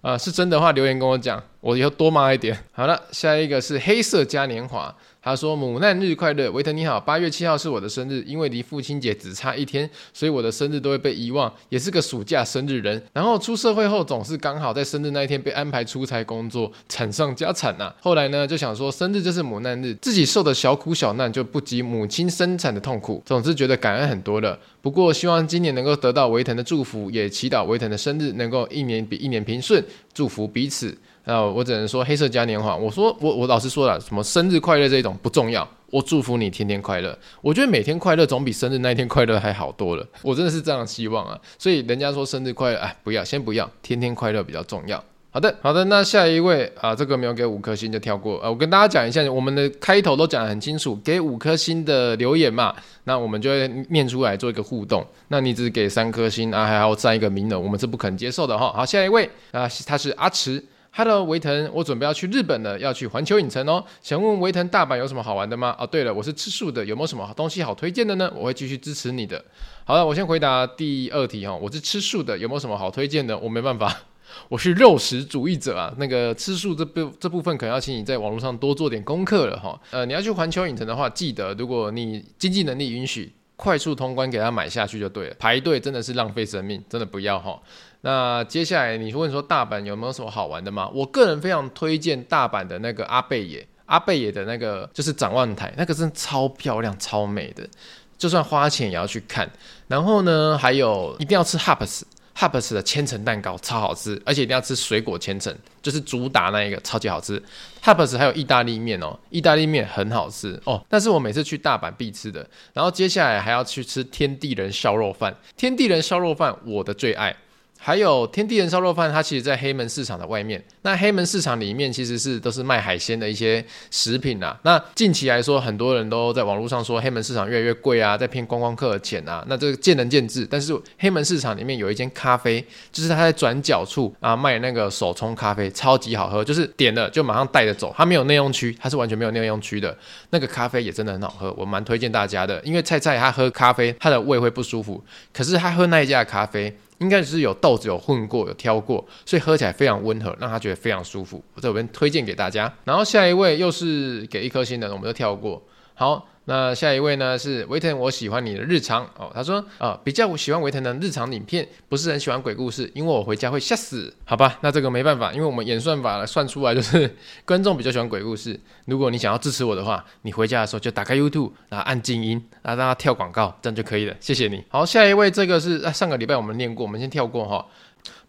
啊，是真的话留言跟我讲，我以后多骂一点。好了，下一个是黑色嘉年华。他说：“母难日快乐，维腾你好。八月七号是我的生日，因为离父亲节只差一天，所以我的生日都会被遗忘，也是个暑假生日人。然后出社会后，总是刚好在生日那一天被安排出差工作，惨上加惨呐、啊。后来呢，就想说生日就是母难日，自己受的小苦小难就不及母亲生产的痛苦，总是觉得感恩很多了。不过希望今年能够得到维腾的祝福，也祈祷维腾的生日能够一年比一年平顺，祝福彼此。”那我只能说黑色嘉年华。我说我我老实说了，什么生日快乐这种不重要，我祝福你天天快乐。我觉得每天快乐总比生日那一天快乐还好多了。我真的是这样希望啊。所以人家说生日快乐，哎，不要，先不要，天天快乐比较重要。好的，好的。那下一位啊，这个没有给五颗星就跳过。呃，我跟大家讲一下，我们的开头都讲得很清楚，给五颗星的留言嘛，那我们就会念出来做一个互动。那你只给三颗星啊，还要占一个名额，我们是不肯接受的哈。好，下一位啊，他是阿池。Hello，维腾，我准备要去日本了，要去环球影城哦。想问维腾，大阪有什么好玩的吗？哦，对了，我是吃素的，有没有什么东西好推荐的呢？我会继续支持你的。好了，我先回答第二题哈，我是吃素的，有没有什么好推荐的？我没办法，我是肉食主义者啊。那个吃素这部这部分，可能要请你在网络上多做点功课了哈。呃，你要去环球影城的话，记得如果你经济能力允许，快速通关给他买下去就对了。排队真的是浪费生命，真的不要哈。那接下来你问说大阪有没有什么好玩的吗？我个人非常推荐大阪的那个阿贝野，阿贝野的那个就是展望台，那个真的超漂亮、超美的，就算花钱也要去看。然后呢，还有一定要吃 Hops，Hops 的千层蛋糕超好吃，而且一定要吃水果千层，就是主打那一个超级好吃。Hops 还有意大利面哦，意大利面很好吃哦，但是我每次去大阪必吃的。然后接下来还要去吃天地人烧肉饭，天地人烧肉饭我的最爱。还有天地人烧肉饭，它其实在黑门市场的外面。那黑门市场里面其实是都是卖海鲜的一些食品啊。那近期来说，很多人都在网络上说黑门市场越来越贵啊，在骗观光客的钱啊。那这个见仁见智。但是黑门市场里面有一间咖啡，就是它在转角处啊卖那个手冲咖啡，超级好喝，就是点了就马上带着走。它没有内用区，它是完全没有内用区的。那个咖啡也真的很好喝，我蛮推荐大家的。因为菜菜他喝咖啡，他的胃会不舒服，可是他喝那一家咖啡。应该是有豆子有混过，有挑过，所以喝起来非常温和，让他觉得非常舒服。我这边推荐给大家。然后下一位又是给一颗星的，我们就跳过。好。那下一位呢是维腾，我喜欢你的日常哦。他说啊、比较喜欢维腾的日常影片，不是很喜欢鬼故事，因为我回家会吓死。好吧，那这个没办法，因为我们演算法算出来就是观众比较喜欢鬼故事。如果你想要支持我的话，你回家的时候就打开 YouTube，然后按静音，然后让他跳广告，这样就可以了。谢谢你。好，下一位这个是上个礼拜我们念过，我们先跳过哈，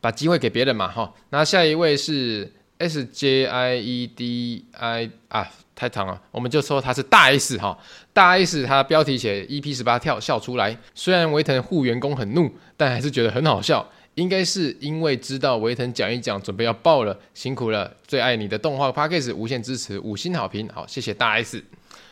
把机会给别人嘛哈。那下一位是 S J I E D I 啊。太长了，我们就说他是大 S 哈，大 S 他标题写 EP 十八跳笑出来，虽然维腾护员工很怒，但还是觉得很好笑，应该是因为知道维腾讲一讲准备要爆了，辛苦了，最爱你的动画 Podcast 无限支持，五星好评，好，谢谢大 S。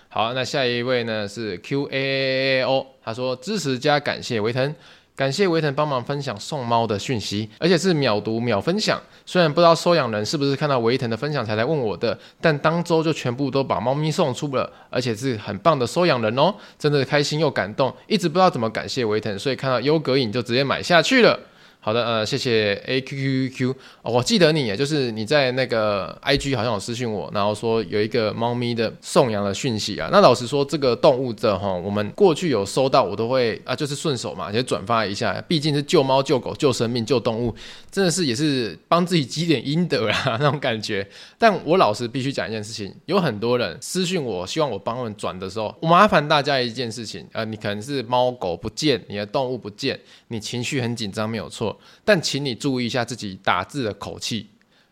好，那下一位呢是 QAAO，他说支持加感谢维腾。感谢维腾帮忙分享送猫的讯息，而且是秒读秒分享。虽然不知道收养人是不是看到维腾的分享才来问我的，但当周就全部都把猫咪送出了，而且是很棒的收养人哦，真的开心又感动，一直不知道怎么感谢维腾，所以看到优格影就直接买下去了。好的，呃，谢谢 A Q Q Q，我记得你，就是你在那个 I G 好像有私信我，然后说有一个猫咪的送养的讯息啊。那老实说，这个动物的哈，我们过去有收到，我都会啊，就是顺手嘛，也转发一下，毕竟是救猫、救狗、救生命、救动物，真的是也是帮自己积点阴德啦 那种感觉。但我老实必须讲一件事情，有很多人私信我，希望我帮他们转的时候，我麻烦大家一件事情，呃，你可能是猫狗不见，你的动物不见，你情绪很紧张，没有错。但请你注意一下自己打字的口气，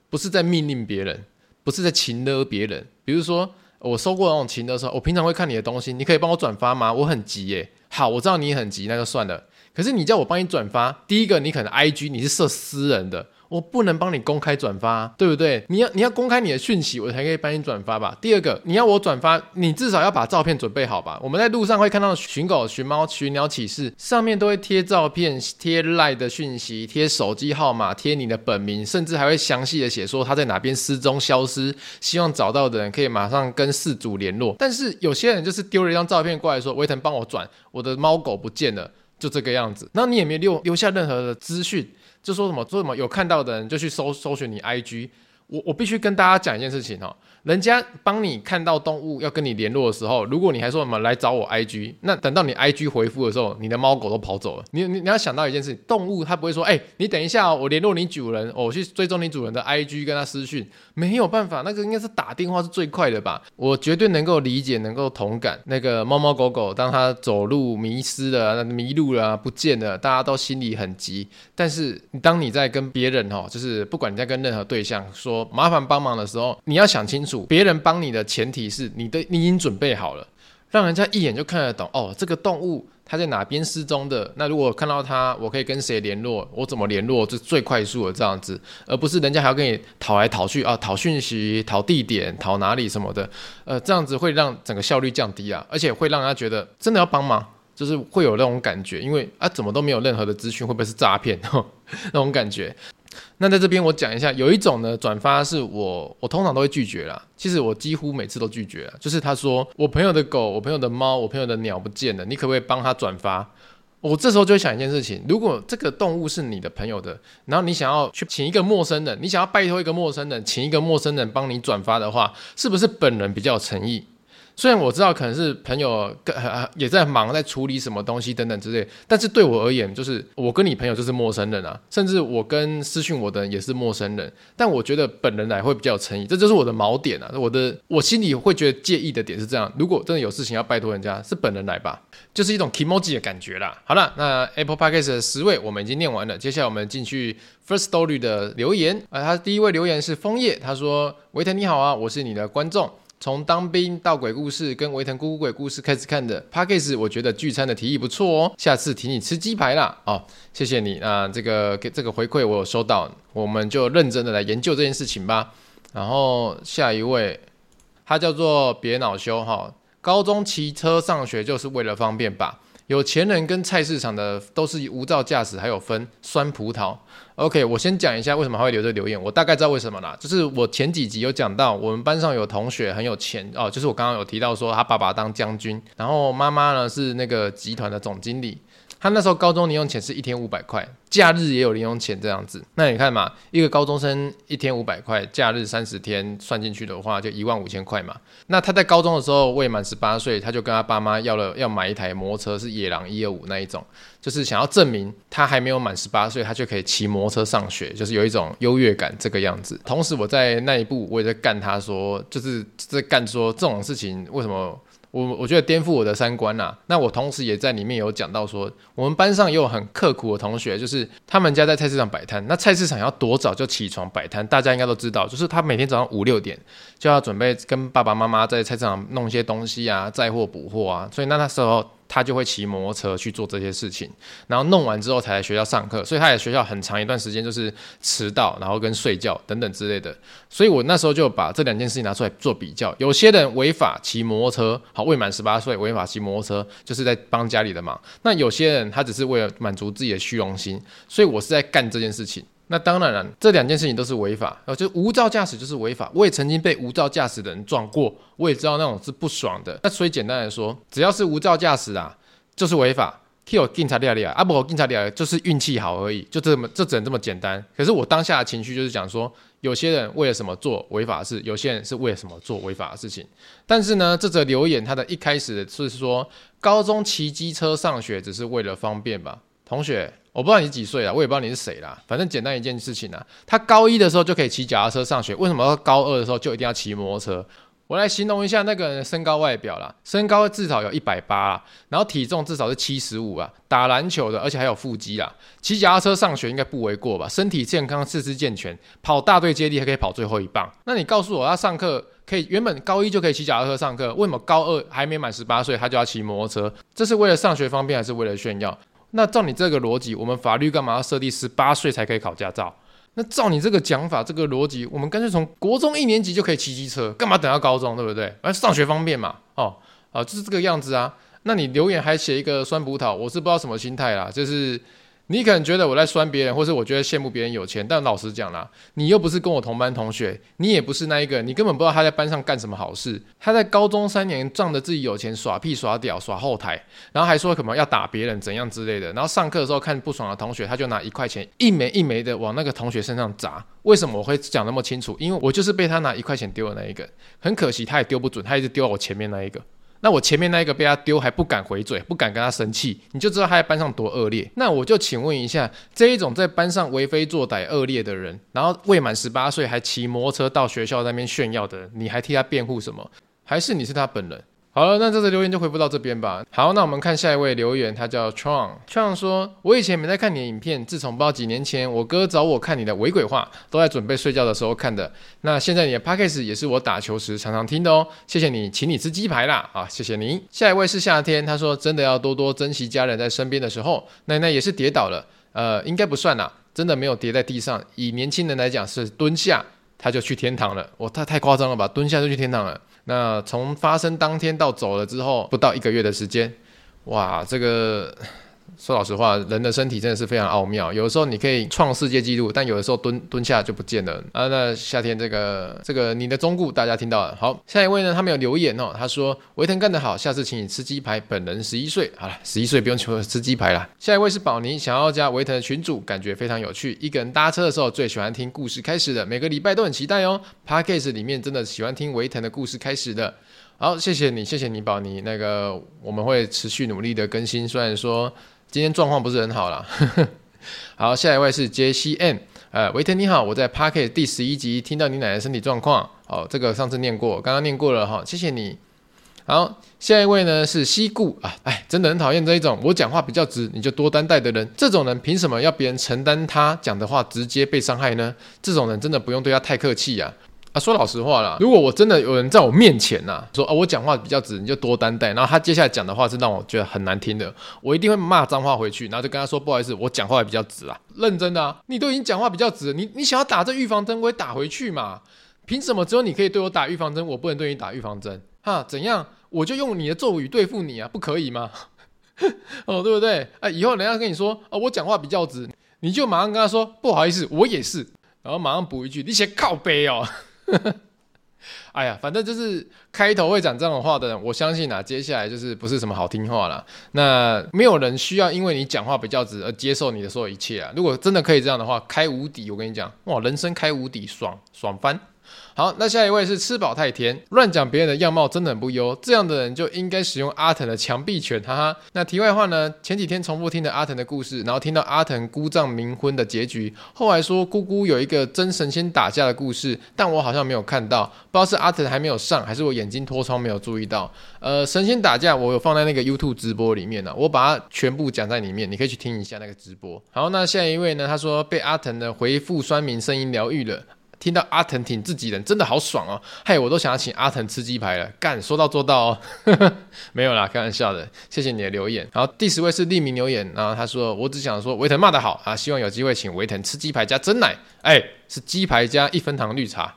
不是在命令别人，不是在情勒别人。比如说，我收过那种情勒的时候，我平常会看你的东西，你可以帮我转发吗？我很急耶。好，我知道你很急，那就算了。可是你叫我帮你转发，第一个你可能 IG 你是设私人的。我不能帮你公开转发，对不对？你要你要公开你的讯息，我才可以帮你转发吧。第二个，你要我转发，你至少要把照片准备好吧。我们在路上会看到寻狗、寻猫、寻鸟启事，上面都会贴照片、贴赖的讯息、贴手机号码、贴你的本名，甚至还会详细的写说他在哪边失踪消失，希望找到的人可以马上跟事主联络。但是有些人就是丢了一张照片过来说，威腾帮我转，我的猫狗不见了，就这个样子。那你也没留留下任何的资讯。就说什么说什么有看到的人就去搜搜寻你 IG，我我必须跟大家讲一件事情哦。人家帮你看到动物要跟你联络的时候，如果你还说什么来找我 IG，那等到你 IG 回复的时候，你的猫狗都跑走了。你你你要想到一件事情，动物它不会说，哎、你等一下、哦，我联络你主人，我去追踪你主人的 IG 跟他私讯，没有办法，那个应该是打电话是最快的吧？我绝对能够理解，能够同感。那个猫猫狗狗当它走路迷失了、那迷路了、不见了，大家都心里很急。但是当你在跟别人哦，就是不管你在跟任何对象说麻烦帮忙的时候，你要想清楚。别人帮你的前提是你的，你已经准备好了，让人家一眼就看得懂哦。这个动物它在哪边失踪的？那如果看到它，我可以跟谁联络？我怎么联络？就最快速的这样子，而不是人家还要跟你讨来讨去啊，讨讯息、讨地点、讨哪里什么的。呃，这样子会让整个效率降低啊，而且会让人家觉得真的要帮忙，就是会有那种感觉，因为啊，怎么都没有任何的资讯，会不会是诈骗？那种感觉。那在这边我讲一下，有一种呢转发是我我通常都会拒绝啦。其实我几乎每次都拒绝了，就是他说我朋友的狗、我朋友的猫、我朋友的鸟不见了，你可不可以帮他转发？我这时候就会想一件事情：如果这个动物是你的朋友的，然后你想要去请一个陌生人，你想要拜托一个陌生人，请一个陌生人帮你转发的话，是不是本人比较有诚意？虽然我知道可能是朋友跟也在忙，在处理什么东西等等之类，但是对我而言，就是我跟你朋友就是陌生人啊，甚至我跟私讯我的人也是陌生人。但我觉得本人来会比较有诚意，这就是我的锚点啊。我的我心里会觉得介意的点是这样：如果真的有事情要拜托人家，是本人来吧，就是一种 kimoji 的感觉啦。好了，那 Apple Podcast 的十位我们已经念完了，接下来我们进去 First Story 的留言。啊，他第一位留言是枫叶，他说：“维腾你好啊，我是你的观众。”从当兵到鬼故事跟维腾姑姑鬼故事开始看的 Podcast 我觉得聚餐的提议不错哦，下次请你吃鸡排啦。哦，谢谢你啊，这个给这个回馈我有收到，我们就认真的来研究这件事情吧。然后下一位，他叫做别恼羞哈，高中骑车上学就是为了方便吧。有钱人跟菜市场的都是无照驾驶，还有分酸葡萄。OK，我先讲一下为什么还会留这留言，我大概知道为什么啦，就是我前几集有讲到，我们班上有同学很有钱哦，就是我刚刚有提到说他爸爸当将军，然后妈妈呢是那个集团的总经理。他那时候高中零用钱是一天五百块，假日也有零用钱这样子。那你看嘛，一个高中生一天五百块，假日三十天算进去的话，就一万五千块嘛。那他在高中的时候未满十八岁，他就跟他爸妈要了要买一台摩托车，是野狼一二五那一种，就是想要证明他还没有满十八岁，他就可以骑摩托车上学，就是有一种优越感这个样子。同时我在那一步我也在干他说，就是在干说这种事情为什么？我我觉得颠覆我的三观呐、那我同时也在里面有讲到说，我们班上也有很刻苦的同学，就是他们家在菜市场摆摊。那菜市场要多早就起床摆摊？大家应该都知道，就是他每天早上五六点就要准备跟爸爸妈妈在菜市场弄一些东西啊，载货补货啊。所以那那时候。他就会骑摩托车去做这些事情，然后弄完之后才来学校上课，所以他在学校很长一段时间就是迟到，然后跟睡觉等等之类的。所以我那时候就把这两件事情拿出来做比较。有些人违法骑摩托车，好，未满十八岁违法骑摩托车，就是在帮家里的忙。那有些人他只是为了满足自己的虚荣心，所以我是在干这件事情。那当然了，这两件事情都是违法，呃，就无照驾驶就是违法。我也曾经被无照驾驶的人撞过，我也知道那种是不爽的。那所以简单来说，只要是无照驾驶啊，就是违法。Q 警察厉害厉害，啊不，警察厉害就是运气好而已，就这么，就只能这么简单。可是我当下的情绪就是讲说，有些人为了什么做违法事，有些人是为了什么做违法的事情。但是呢，这则留言它的一开始是说，高中骑机车上学只是为了方便吧，同学。我不知道你几岁了，我也不知道你是谁啦。反正简单一件事情啊，他高一的时候就可以骑脚踏车上学，为什么高二的时候就一定要骑摩托车？我来形容一下那个人的身高外表啦，身高至少有一百八啊，然后体重至少是七十五啊，打篮球的，而且还有腹肌啊，骑脚踏车上学应该不为过吧？身体健康，四肢健全，跑大队接力还可以跑最后一棒。那你告诉我，他上课可以原本高一就可以骑脚踏车上课，为什么高二还没满十八岁他就要骑摩托车？这是为了上学方便还是为了炫耀？那照你这个逻辑，我们法律干嘛要设定十八岁才可以考驾照？那照你这个讲法，这个逻辑，我们干脆从国中一年级就可以骑机车，干嘛等到高中，对不对？而上学方便嘛，哦，啊，就是这个样子啊。那你留言还写一个酸葡萄，我是不知道什么心态啦，就是。你可能觉得我在酸别人，或是我觉得羡慕别人有钱，但老实讲啦，你又不是跟我同班同学，你也不是那一个，你根本不知道他在班上干什么好事。他在高中三年仗着自己有钱耍屁耍屌耍后台，然后还说什么要打别人怎样之类的。然后上课的时候看不爽的同学，他就拿一块钱一枚一枚的往那个同学身上砸。为什么我会讲那么清楚？因为我就是被他拿一块钱丢的那一个。很可惜他也丢不准，他一直丢到我前面那一个。那我前面那一个被他丢还不敢回嘴，不敢跟他生气，你就知道他在班上多恶劣。那我就请问一下，这一种在班上为非作歹、恶劣的人，然后未满十八岁还骑摩托车到学校那边炫耀的人，你还替他辩护什么？还是你是他本人？好了，那这次留言就回复到这边吧。好，那我们看下一位留言，他叫 Chang。Chang 说：“我以前没在看你的影片，自从不知道几年前我哥找我看你的伪鬼话，都在准备睡觉的时候看的。那现在你的 Podcast 也是我打球时常常听的哦。谢谢你，请你吃鸡排啦！啊，谢谢你。下一位是夏天，他说真的要多多珍惜家人在身边的时候。奶奶也是跌倒了，呃，应该不算啦，真的没有跌在地上。以年轻人来讲是蹲下，他就去天堂了。我、太太夸张了吧？蹲下就去天堂了。”那从发生当天到走了之后，不到一个月的时间，哇，这个。说老实话，人的身体真的是非常奥妙。有的时候你可以创世界纪录，但有的时候蹲蹲下就不见了啊。那夏天这个这个你的忠告大家听到了。好，下一位呢，他没有留言哦。他说维腾干得好，下次请你吃鸡排。本人十一岁，好了，十一岁不用求吃鸡排了。下一位是宝尼，想要加维腾的群主，感觉非常有趣。一个人搭车的时候最喜欢听故事开始的，每个礼拜都很期待哦。Podcast 里面真的喜欢听维腾的故事开始的。好，谢谢你，谢谢你，宝妮。那个我们会持续努力的更新，虽然说。今天状况不是很好啦。好，下一位是杰西 M，呃，维特你好，我在 Podcast 第十一集听到你奶奶身体状况，哦，这个上次念过，刚刚念过了哈，谢谢你。好，下一位呢是西固啊，哎，真的很讨厌这一种，我讲话比较直，你就多担待的人，这种人凭什么要别人承担他讲的话直接被伤害呢？这种人真的不用对他太客气呀。啊说老实话啦，如果我真的有人在我面前呐、啊，说啊，我讲话比较直，你就多担待。然后他接下来讲的话是让我觉得很难听的，我一定会骂脏话回去，然后就跟他说不好意思，我讲话也比较直啊，认真的啊，你都已经讲话比较直，你你想要打这预防针，我也打回去嘛。凭什么只有你可以对我打预防针，我不能对你打预防针？哈，怎样？我就用你的咒语对付你啊，不可以吗？哦，对不对？哎，以后人家跟你说啊，我讲话比较直，你就马上跟他说不好意思，我也是，然后马上补一句，你写靠背哦。呵 呵哎呀，反正就是开头会讲这种话的人，我相信啊，接下来就是不是什么好听话了。那没有人需要因为你讲话比较直而接受你的所有一切啊。如果真的可以这样的话，开无敌，我跟你讲，哇，人生开无敌，爽爽翻。好，那下一位是吃饱太甜，乱讲别人的样貌真的很不优，这样的人就应该使用阿腾的墙壁拳，哈哈。那题外话呢，前几天重复听的阿腾的故事，然后听到阿腾姑丈冥婚的结局，后来说姑姑有一个真神仙打架的故事，但我好像没有看到，不知道是阿腾还没有上，还是我眼睛脱窗没有注意到。呃，神仙打架我有放在那个 YouTube 直播里面呢，我把它全部讲在里面，你可以去听一下那个直播。好，那下一位呢，他说被阿腾的回复酸民声音疗愈了。听到阿腾挺自己人，真的好爽哦！嘿，我都想要请阿腾吃鸡排了，干，说到做到哦。没有啦，开玩笑的。谢谢你的留言。然后第十位是匿名留言，然后他说：“我只想说维腾骂得好啊，希望有机会请维腾吃鸡排加真奶。哎，是鸡排加一分糖绿茶，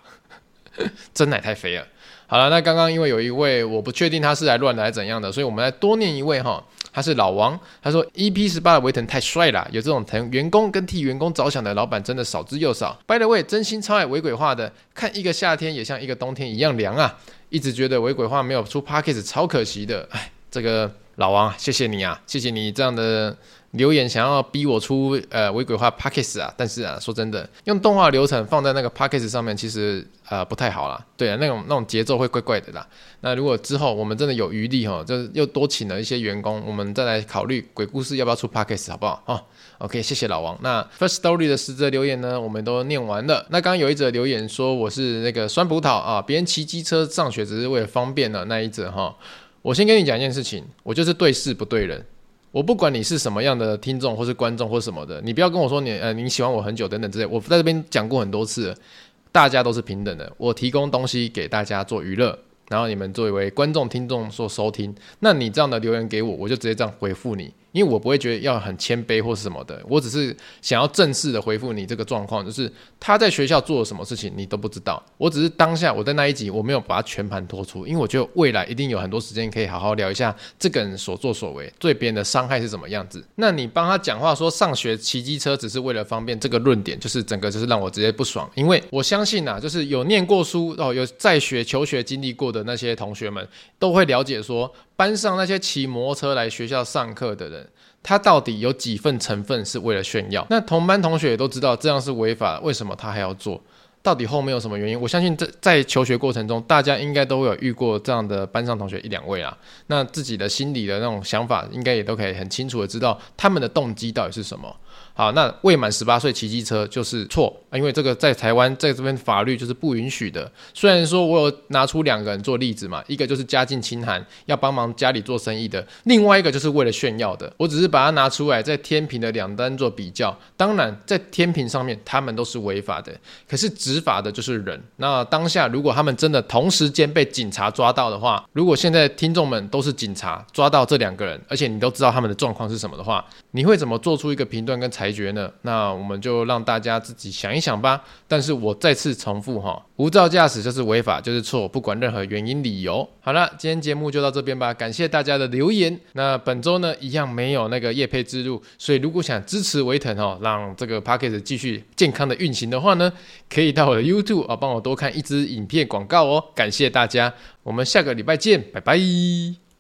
真奶太肥了。好了，那刚刚因为有一位我不确定他是来乱的还是怎样的，所以我们来多念一位哈。”他是老王，他说 EP 十八的维腾太帅了，有这种疼员工跟替员工着想的老板真的少之又少。By the way，真心超爱维鬼话的，看一个夏天也像一个冬天一样凉啊！一直觉得维鬼话没有出 Podcast 超可惜的，哎，这个老王，谢谢你啊，谢谢你这样的。留言想要逼我出呃伪鬼话 Podcast 啊，但是啊说真的，用动画流程放在那个 Podcast 上面，其实呃不太好啦。对啊，那种那种节奏会怪怪的啦。那如果之后我们真的有余力哈，就是又多请了一些员工，我们再来考虑鬼故事要不要出 Podcast 好不好？哦，OK，谢谢老王。那 First Story 的十则留言呢，我们都念完了。那刚刚有一则留言说我是那个酸葡萄啊，别人骑机车上学只是为了方便的那一则哈。我先跟你讲一件事情，我就是对事不对人。我不管你是什么样的听众或是观众或什么的，你不要跟我说你呃你喜欢我很久等等之类。我在这边讲过很多次，大家都是平等的。我提供东西给大家做娱乐，然后你们作为观众听众做收听。那你这样的留言给我，我就直接这样回复你。因为我不会觉得要很谦卑或是什么的，我只是想要正式的回复你这个状况，就是他在学校做了什么事情你都不知道，我只是当下我在那一集我没有把他全盘托出，因为我觉得未来一定有很多时间可以好好聊一下这个人所作所为对别人的伤害是怎么样子。那你帮他讲话说上学骑机车只是为了方便，这个论点就是整个就是让我直接不爽，因为我相信啊，就是有念过书哦，有在学求学经历过的那些同学们都会了解说，班上那些骑摩托车来学校上课的人，他到底有几份成分是为了炫耀？那同班同学也都知道这样是违法，为什么他还要做？到底后面有什么原因？我相信在在求学过程中，大家应该都有遇过这样的班上同学一两位啊。那自己的心里的那种想法，应该也都可以很清楚的知道他们的动机到底是什么。好，那未满十八岁骑机车就是错，因为这个在台湾在这边法律就是不允许的。虽然说我有拿出两个人做例子嘛，一个就是家境清寒，要帮忙家里做生意的，另外一个就是为了炫耀的。我只是把它拿出来在天平的两端做比较。当然，在天平上面他们都是违法的，可是执法的就是人。那当下如果他们真的同时间被警察抓到的话，如果现在听众们都是警察抓到这两个人，而且你都知道他们的状况是什么的话，你会怎么做出一个评断跟裁？解决呢？那我们就让大家自己想一想吧。但是我再次重复哈，无照驾驶就是违法，就是错，不管任何原因理由。好了，今天节目就到这边吧，感谢大家的留言。那本周呢，一样没有那个夜配之路，所以如果想支持维腾哦，让这个 Podcast 继续健康的运行的话呢，可以到我的 YouTube 啊，帮我多看一支影片广告哦。感谢大家，我们下个礼拜见，拜拜。